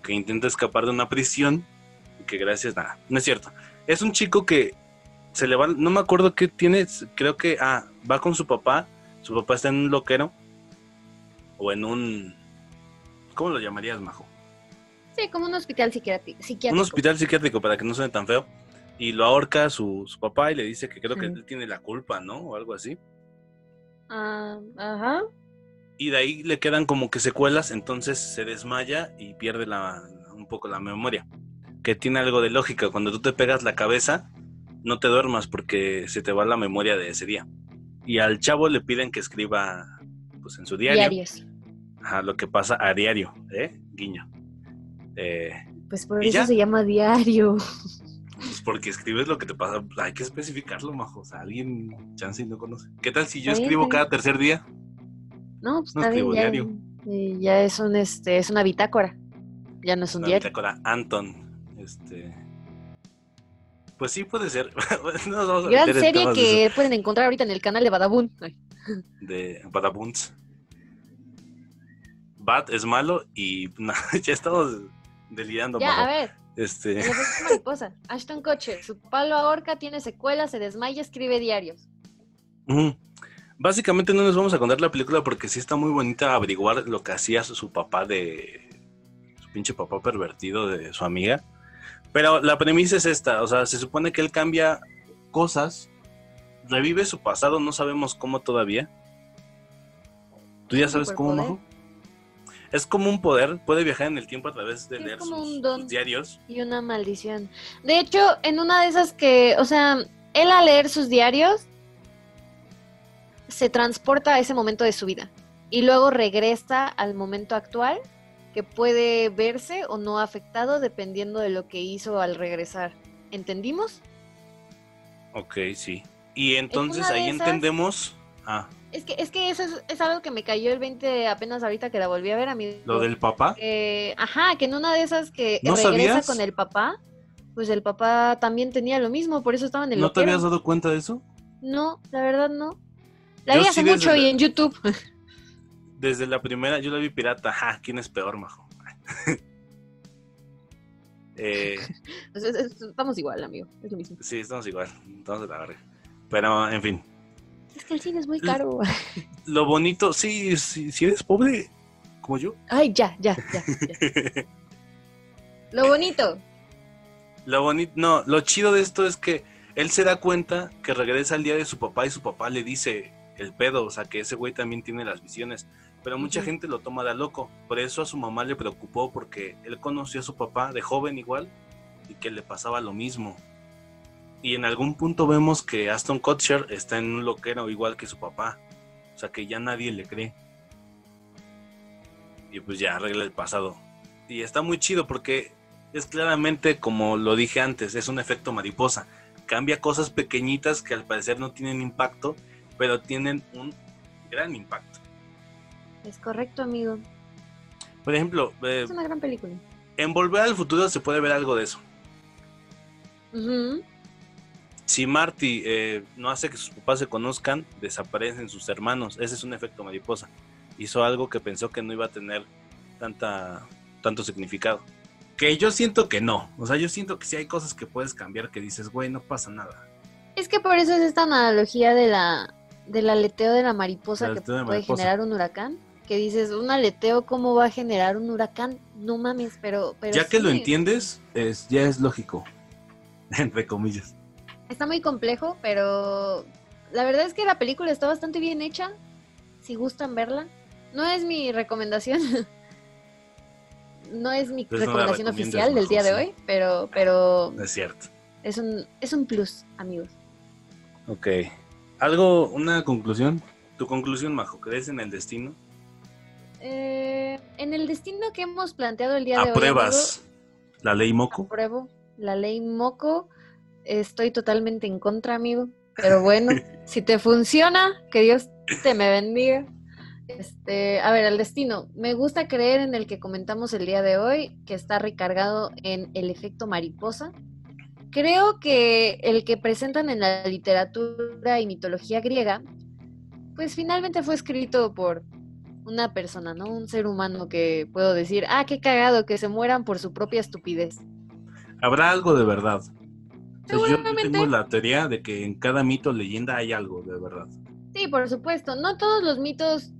que intenta escapar de una prisión que gracias nada, no es cierto. Es un chico que se le va, no me acuerdo qué tiene, creo que ah, va con su papá, su papá está en un loquero o en un ¿cómo lo llamarías, Majo? Sí, como un hospital psiquiátrico. Un hospital psiquiátrico para que no suene tan feo. Y lo ahorca su, su papá y le dice que creo que él tiene la culpa, ¿no? O algo así. Ah, ajá. Y de ahí le quedan como que secuelas, entonces se desmaya y pierde la, un poco la memoria. Que tiene algo de lógica. Cuando tú te pegas la cabeza, no te duermas porque se te va la memoria de ese día. Y al chavo le piden que escriba pues en su diario. Diarios. Ajá, lo que pasa a diario, ¿eh? Guiño. Eh, pues por eso se llama diario. Pues porque escribes lo que te pasa, hay que especificarlo, majo. O sea, alguien chance y no conoce. ¿Qué tal si yo escribo cada tercer día? No, pues no escribo ya, diario. Ya es un este, es una bitácora. Ya no es un una diario. Bitácora Anton. Este. Pues sí puede ser. Gran serie que pueden encontrar ahorita en el canal de Badabun. De Badabuns. Bad es malo y ya estamos delirando. Ya, a ver, este... mariposa. Ashton Kutcher, su palo ahorca, tiene secuelas, se desmaya, escribe diarios. Básicamente no nos vamos a contar la película porque sí está muy bonita averiguar lo que hacía su papá de... Su pinche papá pervertido de su amiga. Pero la premisa es esta, o sea, se supone que él cambia cosas, revive su pasado, no sabemos cómo todavía. ¿Tú ya sabes cómo, Majo? Es como un poder, puede viajar en el tiempo a través de leer sus, diarios. Y una maldición. De hecho, en una de esas que, o sea, él al leer sus diarios se transporta a ese momento de su vida y luego regresa al momento actual, que puede verse o no afectado dependiendo de lo que hizo al regresar. ¿Entendimos? Ok, sí. Y entonces ahí entendemos... Ah. Es que, es que eso es, algo que me cayó el 20 apenas ahorita que la volví a ver a mí. ¿Lo del papá? ajá, que en una de esas que regresa con el papá, pues el papá también tenía lo mismo, por eso estaba en el ¿No te habías dado cuenta de eso? No, la verdad no. La vi hace mucho y en YouTube. Desde la primera, yo la vi pirata. Ja, ¿quién es peor, majo? eh, estamos igual, amigo. Es lo mismo. Sí, estamos igual. Estamos de la verga. Pero, en fin. Es que el cine es muy caro. Lo bonito, sí, si eres pobre, como yo. Ay, ya, ya, ya. ya. lo bonito. Lo bonito, no, lo chido de esto es que él se da cuenta que regresa al día de su papá y su papá le dice el pedo, o sea, que ese güey también tiene las visiones. Pero mucha gente lo toma de loco. Por eso a su mamá le preocupó porque él conoció a su papá de joven igual y que le pasaba lo mismo. Y en algún punto vemos que Aston Kutcher está en un loquero igual que su papá. O sea que ya nadie le cree. Y pues ya arregla el pasado. Y está muy chido porque es claramente, como lo dije antes, es un efecto mariposa. Cambia cosas pequeñitas que al parecer no tienen impacto, pero tienen un gran impacto. Es correcto, amigo. Por ejemplo, eh, es una gran película. En Volver al Futuro se puede ver algo de eso si Marty eh, no hace que sus papás se conozcan, desaparecen sus hermanos. Ese es un efecto mariposa. Hizo algo que pensó que no iba a tener tanta, tanto significado. Que yo siento que no. O sea, yo siento que sí hay cosas que puedes cambiar que dices, güey, no pasa nada. Es que por eso es esta analogía de la del aleteo de la mariposa que puede generar un huracán. Que dices, un aleteo, ¿cómo va a generar un huracán? No mames, pero. pero ya que lo entiendes, es, ya es lógico. Entre comillas. Está muy complejo, pero la verdad es que la película está bastante bien hecha. Si gustan verla. No es mi recomendación. no es mi recomendación oficial del día de hoy, pero, pero. Es cierto. Es un, es un plus, amigos. Ok. ¿Algo, una conclusión? ¿Tu conclusión, Majo? ¿Crees en el destino? Eh, en el destino que hemos planteado el día de hoy. ¿Apruebas la ley Moco? Apruebo la ley Moco estoy totalmente en contra, amigo. Pero bueno, si te funciona, que Dios te me bendiga. Este, a ver, el destino. Me gusta creer en el que comentamos el día de hoy, que está recargado en el efecto mariposa. Creo que el que presentan en la literatura y mitología griega, pues finalmente fue escrito por una persona, ¿no? Un ser humano que puedo decir, ah, qué cagado, que se mueran por su propia estupidez. Habrá algo de verdad yo tengo la teoría de que en cada mito, leyenda hay algo de verdad. Sí, por supuesto. No todos los mitos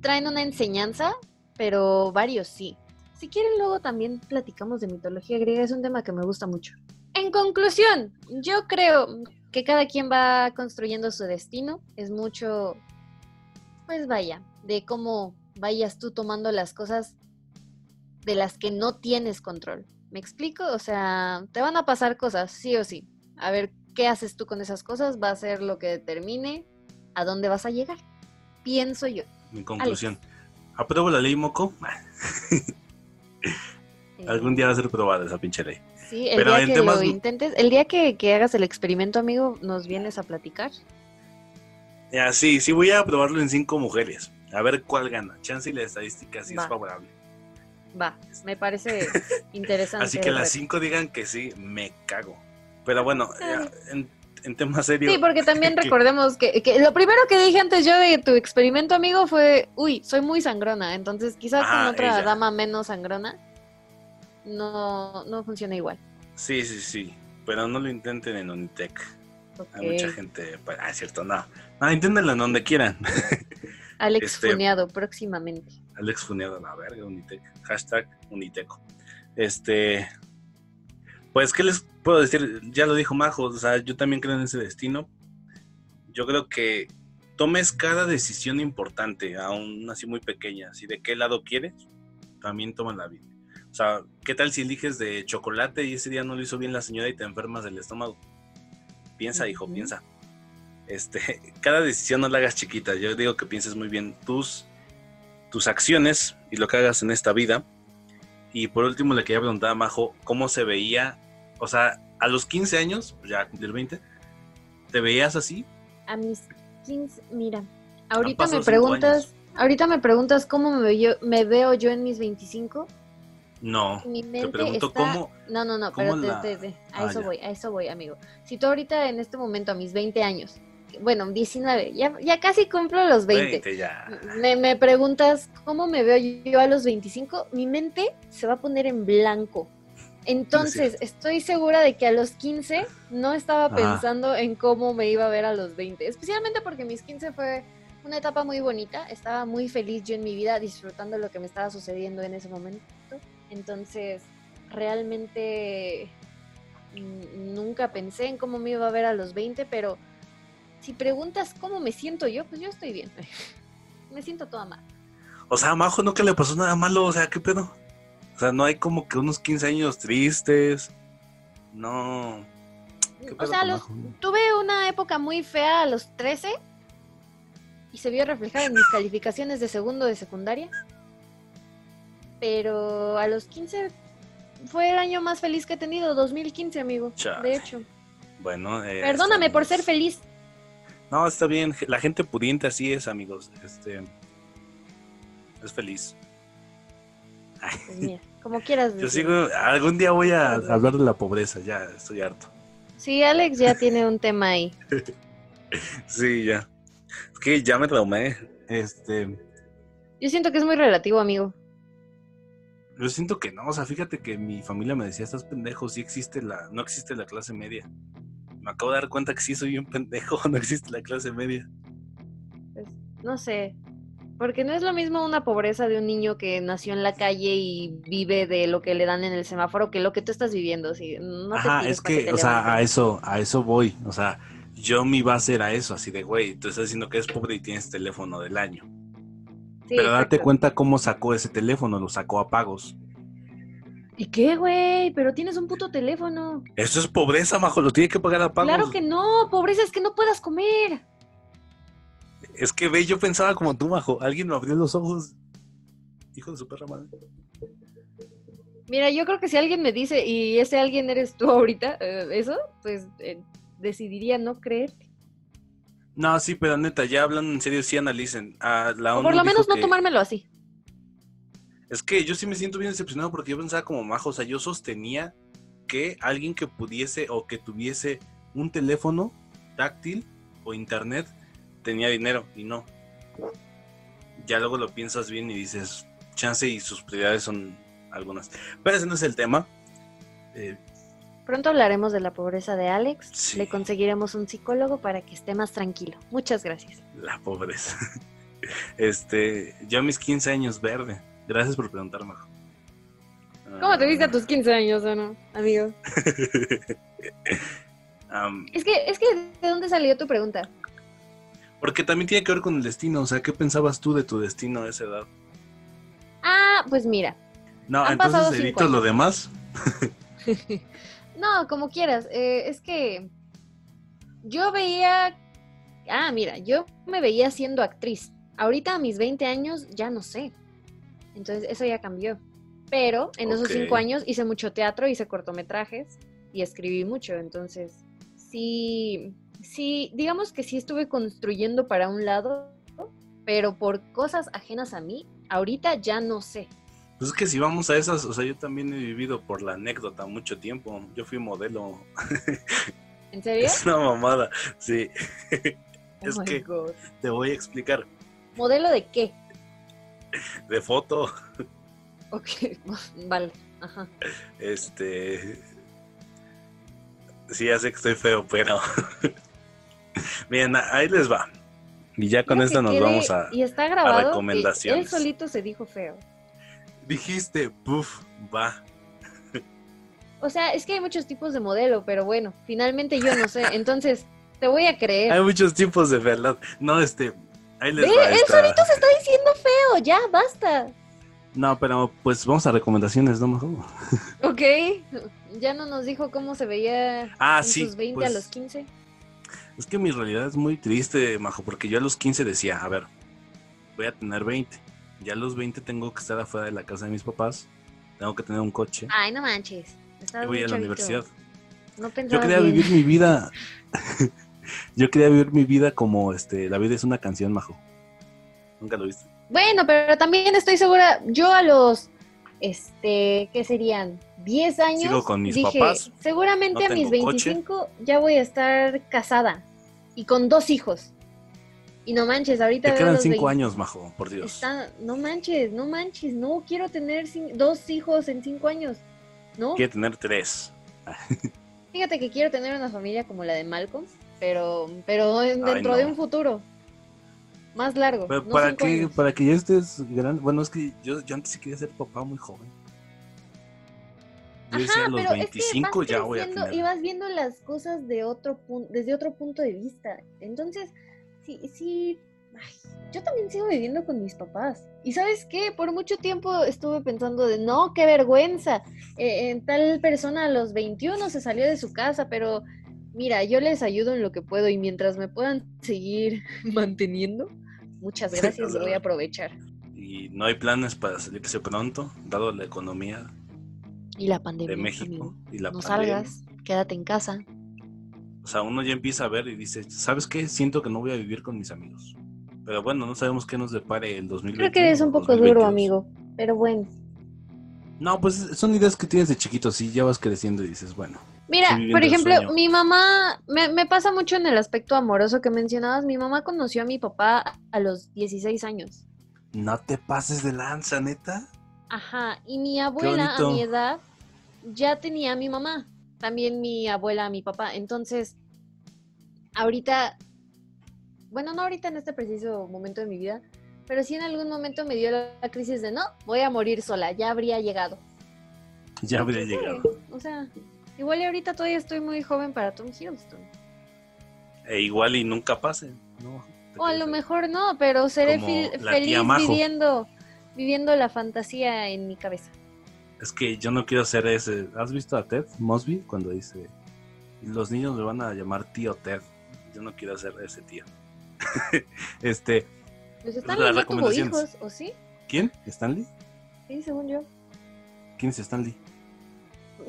traen una enseñanza, pero varios sí. Si quieren, luego también platicamos de mitología griega. Es un tema que me gusta mucho. En conclusión, yo creo que cada quien va construyendo su destino. Es mucho, pues vaya, de cómo vayas tú tomando las cosas de las que no tienes control. ¿Me explico? O sea, te van a pasar cosas, sí o sí. A ver, ¿qué haces tú con esas cosas? Va a ser lo que determine a dónde vas a llegar. Pienso yo. Mi conclusión. ¿Apruebo la ley Moco? Algún día va a ser probada esa pinche ley. Sí, el día que lo intentes, el día que, hagas el experimento, amigo, nos vienes a platicar. Ya, sí, sí voy a probarlo en cinco mujeres. A ver cuál gana. Chance y la estadística sí es favorable. Va, me parece interesante. Así que las cinco digan que sí, me cago. Pero bueno, en, en tema serio. Sí, porque también recordemos que, lo primero que dije antes yo de tu experimento, amigo, fue, uy, soy muy sangrona. Entonces, quizás con otra dama menos sangrona no, no funciona igual. Sí, sí, sí. Pero no lo intenten en Unitec. Hay mucha gente. Pues, ah, es cierto, no. No, inténtenlo en donde quieran. Alex este, Funeado, próximamente. Alex Funeado, la verga, Unitec. Hashtag Uniteco. Este. Pues, ¿qué les puedo decir? Ya lo dijo Majo, o sea, yo también creo en ese destino. Yo creo que tomes cada decisión importante, aún así muy pequeña, si de qué lado quieres, también toma la vida. O sea, ¿qué tal si eliges de chocolate y ese día no lo hizo bien la señora y te enfermas del estómago? Piensa, hijo, piensa. Este, cada decisión no la hagas chiquita. Yo digo que pienses muy bien tus, tus acciones y lo que hagas en esta vida Y por último le quería preguntar a Majo cómo se veía, o sea, a los 15 años, ya cumplir 20, ¿te veías así? A mis 15, mira, ahorita me preguntas, ahorita me preguntas cómo me veo, me veo yo en mis 25. No, Mi te pregunto está- cómo, No, no, no, pero te- la- a Ah, eso ya. voy, a eso voy, amigo. Si tú ahorita en este momento a mis 20 años, bueno, 19, ya, ya casi cumplo los 20. 20 ya. Me, me preguntas cómo me veo yo a los 25, mi mente se va a poner en blanco. Entonces, estoy segura de que a los 15 no estaba pensando en cómo me iba a ver a los 20, especialmente porque mis 15 fue una etapa muy bonita, estaba muy feliz yo en mi vida disfrutando lo que me estaba sucediendo en ese momento. Entonces, realmente mm, nunca pensé en cómo me iba a ver a los 20, pero si preguntas cómo me siento yo, pues yo estoy bien. me siento toda mal. O sea, a Majo nunca le pasó nada malo, o sea, ¿qué pedo? O sea, no hay como que unos 15 años tristes. No. ¿Qué O sea, los, tuve una época muy fea a los 13 y se vio reflejada en mis calificaciones de segundo de secundaria. Pero a los 15 fue el año más feliz que he tenido, 2015, amigo. Chale. De hecho. Bueno, eh, Perdóname por ser feliz. No, está bien. La gente pudiente así es, amigos. Este. Es feliz. Pues mira, como quieras Yo sigo. Algún día voy a hablar de la pobreza, ya estoy harto. Sí, Alex ya tiene un tema ahí. Sí, ya. Es que ya me traumé. Este. Yo siento que es muy relativo, amigo. Yo siento que no, o sea, fíjate que mi familia me decía, estás pendejo, sí existe la, no existe la clase media. Me acabo de dar cuenta que sí soy un pendejo, no existe la clase media. Pues, no sé. Porque no es lo mismo una pobreza de un niño que nació en la calle y vive de lo que le dan en el semáforo que lo que tú estás viviendo. Sí, no Ajá, es que o sea, a eso, a eso voy. O sea, yo me iba a hacer a eso, así de, güey, tú estás diciendo que eres pobre y tienes teléfono del año. Sí, Pero date exacto. cuenta cómo sacó ese teléfono, lo sacó a pagos. ¿Y qué, güey? Pero tienes un puto teléfono. Eso es pobreza, majo, lo tiene que pagar a pagos. Claro que no, pobreza es que no puedas comer. Es que ve, yo pensaba como tú, majo. Alguien me abrió los ojos. Hijo de su perra madre. Mira, yo creo que si alguien me dice, y ese alguien eres tú ahorita, eh, eso, pues eh, decidiría no creer. No, sí, pero neta, ya hablando en serio, sí analicen. Ah, la O ONU por lo menos no que- tomármelo así. Es que yo sí me siento bien decepcionado porque yo pensaba como majo, o sea, yo sostenía que alguien que pudiese o que tuviese un teléfono táctil o internet tenía dinero y no. Ya luego lo piensas bien y dices, chance y sus prioridades son algunas. Pero ese no es el tema. Eh, Pronto hablaremos de la pobreza de Alex. Sí. Le conseguiremos un psicólogo para que esté más tranquilo. Muchas gracias. la pobreza. Este, yo a mis 15 años verde. Gracias por preguntar, majo. ¿Cómo te viste a tus 15 años o no, amigo? Am, Es que, es que, ¿de dónde salió tu pregunta? porque también tiene que ver con el destino. O sea, ¿qué pensabas tú de tu destino a esa edad? Ah, pues mira. No, entonces edito lo demás. No, como quieras. eh, es que yo veía. Ah, mira, yo me veía siendo actriz. Ahorita a mis 20 años ya no sé. Entonces, eso ya cambió. Pero en esos cinco años hice mucho teatro, hice cortometrajes y escribí mucho. Entonces, sí, sí, digamos que sí estuve construyendo para un lado, pero por cosas ajenas a mí, ahorita ya no sé. Pues es que si vamos a esas, o sea, yo también he vivido por la anécdota mucho tiempo. Yo fui modelo. ¿En serio? Es una mamada. Sí, Oh es que- God. te voy a explicar. ¿Modelo de qué? De foto, Ok, vale. Ajá. este. Sí, ya sé que estoy feo, pero. Miren, ahí les va. Y ya con esto nos vamos a. Y está grabado. recomendaciones. Él solito se dijo feo. Dijiste, puf, va. O sea, es que hay muchos tipos de modelo, pero bueno, finalmente yo no sé. Entonces, te voy a creer. Hay muchos tipos de verdad. No, este. Ahí les Ve, va él esta- solito se está diciendo feo, ya, basta. No, pero pues vamos a recomendaciones, ¿no, mejor? Ok, ya no nos dijo cómo se veía Ah, en sí, sus 20 pues, a los 15. Es que mi realidad es muy triste, Majo, porque yo a los 15 decía, a ver, voy a tener 20. Ya a los 20 tengo que estar afuera de la casa de mis papás tengo que tener un coche. Ay, no manches. Y voy a la universidad. No Yo quería vivir mi vida. Yo quería vivir mi vida como este, la vida es una canción, majo. Nunca lo viste. Bueno, pero también estoy segura, yo a los, este, ¿qué serían? 10 años. Sigo con mis dije, papás. Seguramente no a mis tengo coche. 25 ya voy a estar casada y con dos hijos. Y no manches, ahorita Te quedan los cinco 20 años, majo, por Dios. está- no manches, no manches, no quiero tener dos hijos en cinco años. No, Quiere tener tres. fíjate que quiero tener una familia como la de Malcolm, pero, pero en- Ay, dentro de un futuro más largo. Pero no para que años. para que ya estés grande. Bueno, es que yo, yo antes sí quería ser papá muy joven. Yo decía, a los pero es que 25 vas ya voy a tener. Y vas viendo las cosas de otro punto, desde otro punto de vista. Entonces, sí, sí, ay, yo también sigo viviendo con mis papás. Y sabes qué, por mucho tiempo estuve pensando de, no, qué vergüenza. eh, en tal persona a los 21 se salió de su casa, pero mira, yo les ayudo en lo que puedo y mientras me puedan seguir manteniendo, muchas gracias, lo voy a aprovechar. Y no hay planes para salirse pronto, dado la economía Y la pandemia. de México amigo. y la No pandemia. salgas, quédate en casa. O sea, uno ya empieza a ver y dice, ¿sabes qué? Siento que no voy a vivir con mis amigos. Pero bueno, no sabemos qué nos depare el 2021. Creo que eres un poco duro, 2022. amigo, pero bueno. No, pues son ideas que tienes de chiquito, sí, ya vas creciendo y dices, bueno. Mira, por ejemplo, mi mamá, me, me pasa mucho en el aspecto amoroso que mencionabas, mi mamá conoció a mi papá a los 16 años. No te pases de lanza, neta. Ajá, y mi abuela a mi edad ya tenía a mi mamá, también mi abuela a mi papá. Entonces, ahorita, bueno, no ahorita en este preciso momento de mi vida, pero sí en algún momento me dio la, crisis de no, voy a morir sola, ya habría llegado. Ya habría llegado. O sea, igual y ahorita todavía estoy muy joven para Tom Hiddleston. E igual y nunca pase. No, O a lo mejor no, pero seré feliz viviendo, viviendo la fantasía en mi cabeza. Es que yo no quiero ser ese. ¿Has visto a Ted Mosby cuando dice los niños me van a llamar tío Ted? Yo no quiero ser ese tío. este, Pues Stanley no tuvo hijos, ¿o sí? ¿quién? ¿Stanley? Sí, según yo. ¿Quién es Stanley?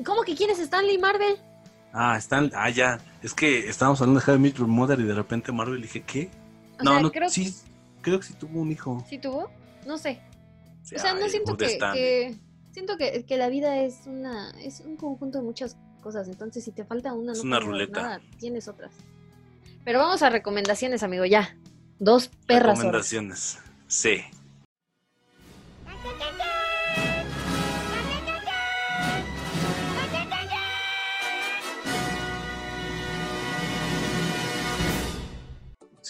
¿Cómo que quién es Stanley Marvel? Ah, Stanley. Ah, ya. Es que estábamos hablando de I Met Your Mother y de repente Marvel dije, ¿qué? O no, sea, no, creo sí, creo que sí tuvo un hijo. ¿Sí tuvo? No sé. O sea, no siento que, que- siento que, que la vida es una es un conjunto de muchas cosas. Entonces, si te falta una, Es no una tengas ruleta. nada, tienes otras. Pero vamos a recomendaciones, amigo, ya. Dos perras horas. Recomendaciones. Sí.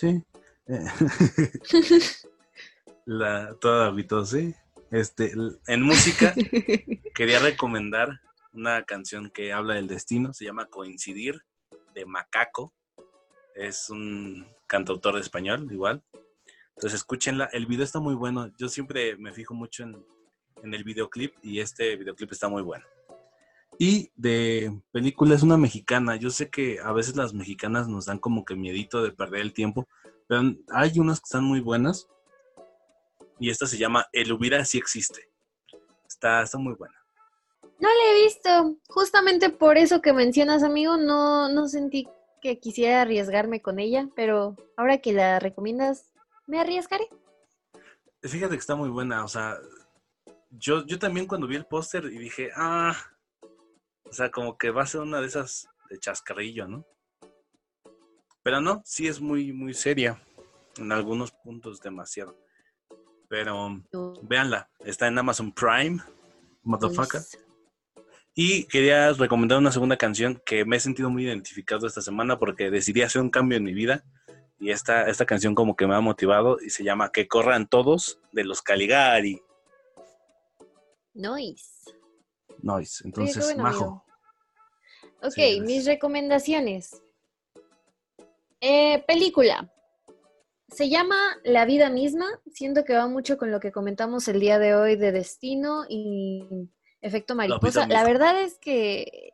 Sí. Eh, La, toda habitó, sí. Este, en música quería recomendar una canción que habla del destino, se llama Coincidir, de Macaco. Es un cantautor español, igual. Entonces escúchenla, el video está muy bueno. Yo siempre me fijo mucho en, en el videoclip y este videoclip está muy bueno. Y de película es una mexicana. Yo sé que a veces las mexicanas nos dan como que miedito de perder el tiempo, pero hay unas que están muy buenas. Y esta se llama El hubiera sí existe. Está, está muy buena. No la he visto. Justamente por eso que mencionas, amigo, no, no sentí que quisiera arriesgarme con ella, pero ahora que la recomiendas, me arriesgaré. Fíjate que está muy buena, o sea, yo, yo también cuando vi el póster y dije, ah, o sea, como que va a ser una de esas de chascarrillo, ¿no? Pero no, sí es muy, muy seria, en algunos puntos demasiado. Pero véanla, está en Amazon Prime, motherfucker. Y quería recomendar una segunda canción que me he sentido muy identificado esta semana porque decidí hacer un cambio en mi vida. Y esta, esta canción como que me ha motivado y se llama Que corran todos de los Caligari. Nice. Noise. Entonces, bueno, Majo. amigo. Ok, Sí, mis recomendaciones. Eh, película. Se llama La vida misma. Siento que va mucho con lo que comentamos el día de hoy de destino y efecto mariposa. La misma. verdad es que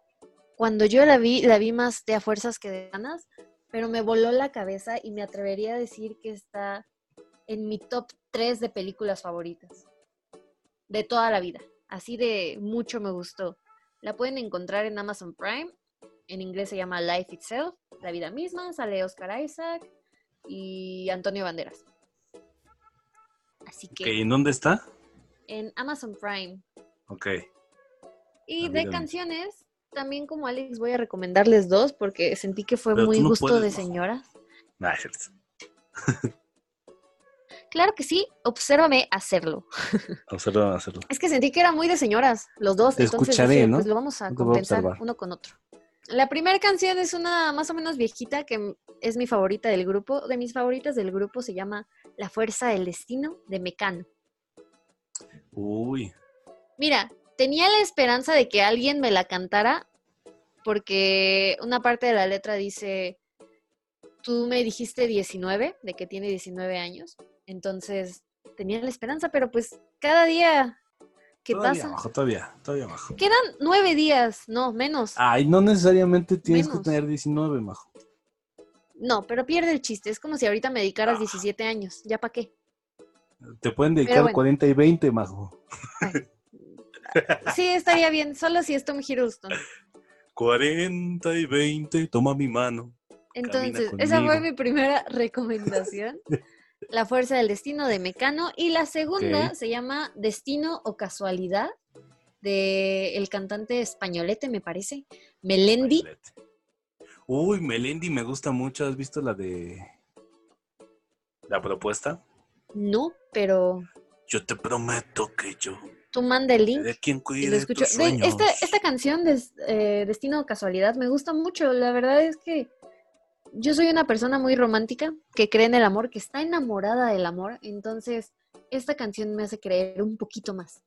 cuando yo la vi, la vi más de a fuerzas que de ganas, pero me voló la cabeza y me atrevería a decir que está en mi top 3 de películas favoritas. De toda la vida. Así de mucho me gustó. La pueden encontrar en Amazon Prime. En inglés se llama Life Itself, la vida misma. Sale Oscar Isaac y Antonio Banderas. Así que. Ok, ¿En dónde está? En Amazon Prime. Ok. Y de canciones, también como Alex voy a recomendarles dos porque sentí que fue Pero muy no gusto puedes, de Majo. señora. Nah, es cierto. Claro que sí, obsérvame hacerlo. Hacerlo, hacerlo. Es que sentí que era muy de señoras, los dos. Te entonces escucharé, dije, ¿no? pues lo vamos a compensar uno con otro. La primera canción es una más o menos viejita que es mi favorita del grupo. De mis favoritas del grupo se llama La Fuerza del Destino de Mecano. Uy. Mira, tenía la esperanza de que alguien me la cantara porque una parte de la letra dice, tú me dijiste 19, de que tiene 19 años, entonces tenía la esperanza, pero pues cada día que todavía, pasa, todavía, todavía, Majo. quedan nueve días, no, menos. Ay, no necesariamente tienes Menos. que tener 19, Majo. No, pero pierde el chiste, es como si ahorita me dedicaras Ah. 17 años, ¿ya para qué? Te pueden dedicar bueno. 40 y 20, Majo. Sí, estaría bien, solo si es Tom Hiddleston. 40 y 20, toma mi mano. Entonces, esa fue mi primera recomendación. La fuerza del destino de Mecano. Y la segunda se llama Destino o Casualidad de el cantante españolete, me parece, Melendi. Uy, Melendi me gusta mucho. ¿Has visto la de la propuesta? No, pero Yo te prometo que yo tú manda el link de quien cuide escucho. tus sueños. esta, esta canción de eh, Destino o Casualidad me gusta mucho. La verdad es que yo soy una persona muy romántica que cree en el amor, que está enamorada del amor. Entonces, esta canción me hace creer un poquito más.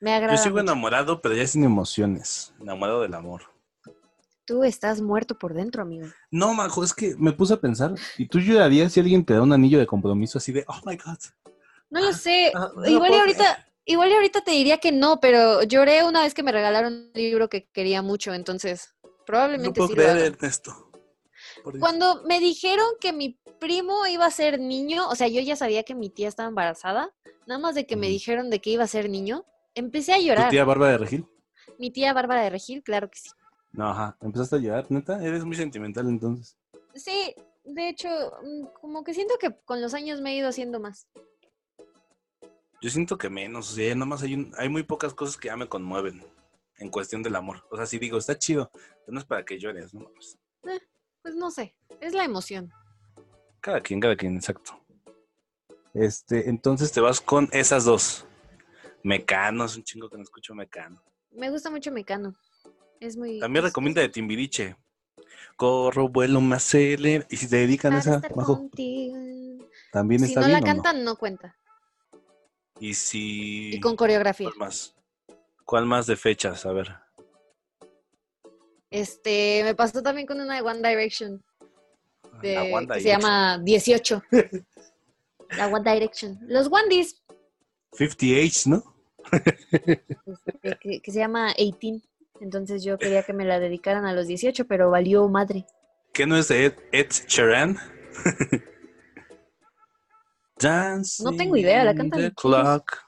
Me agrada. Yo sigo mucho. enamorado, pero ya sin emociones. Enamorado del amor. Tú estás muerto por dentro, amigo. No, Majo, es que me puse a pensar. ¿Y tú llorarías si alguien te da un anillo de compromiso así de, oh my god? No lo sé. ah, no lo igual y ahorita, igual y ahorita te diría que no, pero lloré una vez que me regalaron un libro que quería mucho, entonces No probablemente puedo sí lo creer, haga. Ernesto. Por. Cuando me dijeron que mi primo iba a ser niño, o sea, yo ya sabía que mi tía estaba embarazada, nada más de que me dijeron de que iba a ser niño, empecé a ¿Tu llorar. tía Bárbara de Regil? Mi tía Bárbara de Regil, claro que sí. No, ajá. ¿Empezaste a llorar, neta? Eres muy sentimental entonces. Sí, de hecho, mm, como que siento que con los años me he ido haciendo más. Yo siento que menos, o sea, nada más hay, un- hay muy pocas cosas que ya me conmueven en cuestión del amor. O sea, si digo, está chido, pero no es para que llores, ¿no? Pues, Pues no sé, es la emoción. cada quien, cada quien, exacto. Este, entonces te vas con esas dos. Mecano, es un chingo que no escucho Mecano. Me gusta mucho Mecano. Es muy. También es- recomienda de Timbiriche. Corro, vuelo, me acelero. Y si te dedican a esa, contigo. también Si está no bien la cantan, no cuenta. Y si... Y con coreografía. ¿Cuál más? ¿Cuál más de fechas? A ver. Este, me pasó también con una de One Direction, de- La One que se llama 18. la One Direction. Los Wandies, 50H, ¿no? este, que, que se llama 18. Entonces yo quería que me la dedicaran a los 18, pero valió madre. ¿Qué no es de Ed, Ed Sheeran? Dancing No tengo idea, la cantan the clock.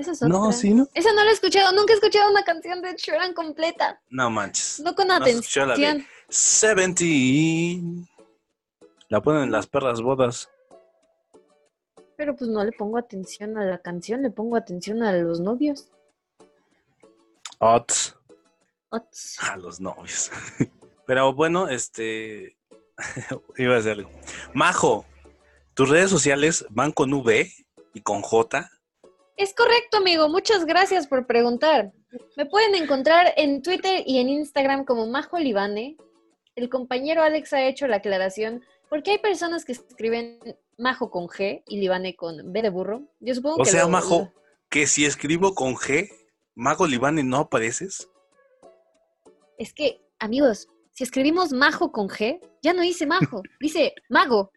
Esa es otra. No, sí, ¿no? Esa no la he escuchado, nunca he escuchado una canción de Sheeran completa. No manches. No con No has escuchado la de atención. 17. La ponen en las perras bodas. Pero pues no le pongo atención a la canción, le pongo atención a los novios. Ots. Ots. A los novios. Pero bueno, este. Iba a decir algo. Majo, tus redes sociales van con V y con J. Es correcto, amigo. Muchas gracias por preguntar. Me pueden encontrar en Twitter y en Instagram como Majo Libane. El compañero Alex ha hecho la aclaración porque hay personas que escriben Majo con G y Libane con B de burro. Yo supongo O que sea, lo- Majo, que si escribo con G, Mago Libane no apareces. Es que, amigos, si escribimos Majo con G, ya no dice Majo, dice Mago,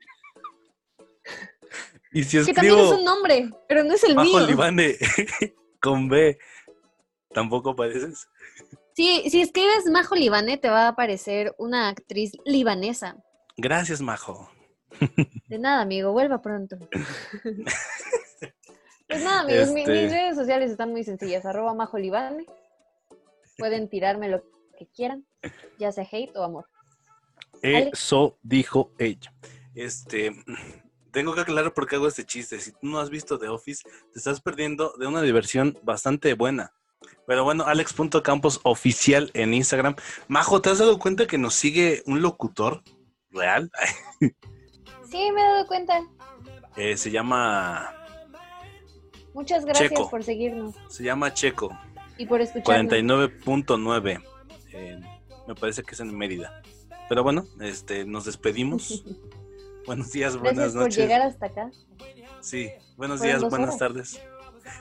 Y si que también es escribo un nombre, pero no es el Majo mío. Libane con B, tampoco apareces. Si, si escribes Majo Libane, te va a aparecer una actriz libanesa. Gracias, Majo. De nada, amigo, vuelva pronto. Pues nada, amigos, mi- Este- mis redes sociales están muy sencillas. Arroba majolibane. Pueden tirarme lo que quieran, ya sea hate o amor. Eso dijo ella. Este, tengo que aclarar por qué hago este chiste. Si tú no has visto The Office, te estás perdiendo de una diversión bastante buena. Pero bueno, alex.campos oficial en Instagram. Majo, ¿te has dado cuenta que nos sigue un locutor real? Sí, me he dado cuenta. Eh, se llama Muchas gracias Checo. por seguirnos se llama Checo y por escucharnos. 49.9. Eh, me parece que es en Mérida. Pero bueno, este, nos despedimos. Buenos días, buenas Gracias por noches. llegar hasta acá. Sí, buenos días, buenas horas. tardes.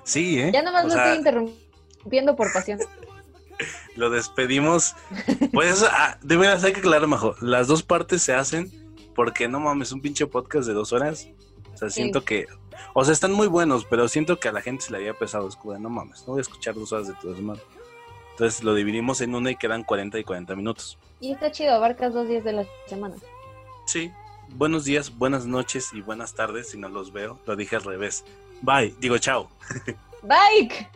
Sí, ¿eh? Ya nomás O lo sea, estoy interrumpiendo por pasión. lo despedimos. Pues, ah, de veras, hay que aclarar, Majo. Las dos partes se hacen porque no mames, un pinche podcast de dos horas. O sea, siento que. O sea, están muy buenos, pero siento que a la gente se le había pesado. Es como, de, no mames, no voy a escuchar dos horas de tu desmadre. Entonces lo dividimos en una y quedan 40 y 40 minutos. Y está chido, abarcas dos días de la semana. Sí. Buenos días, buenas noches y buenas tardes. Si no los veo, lo dije al revés. Bye, digo chao. Bye.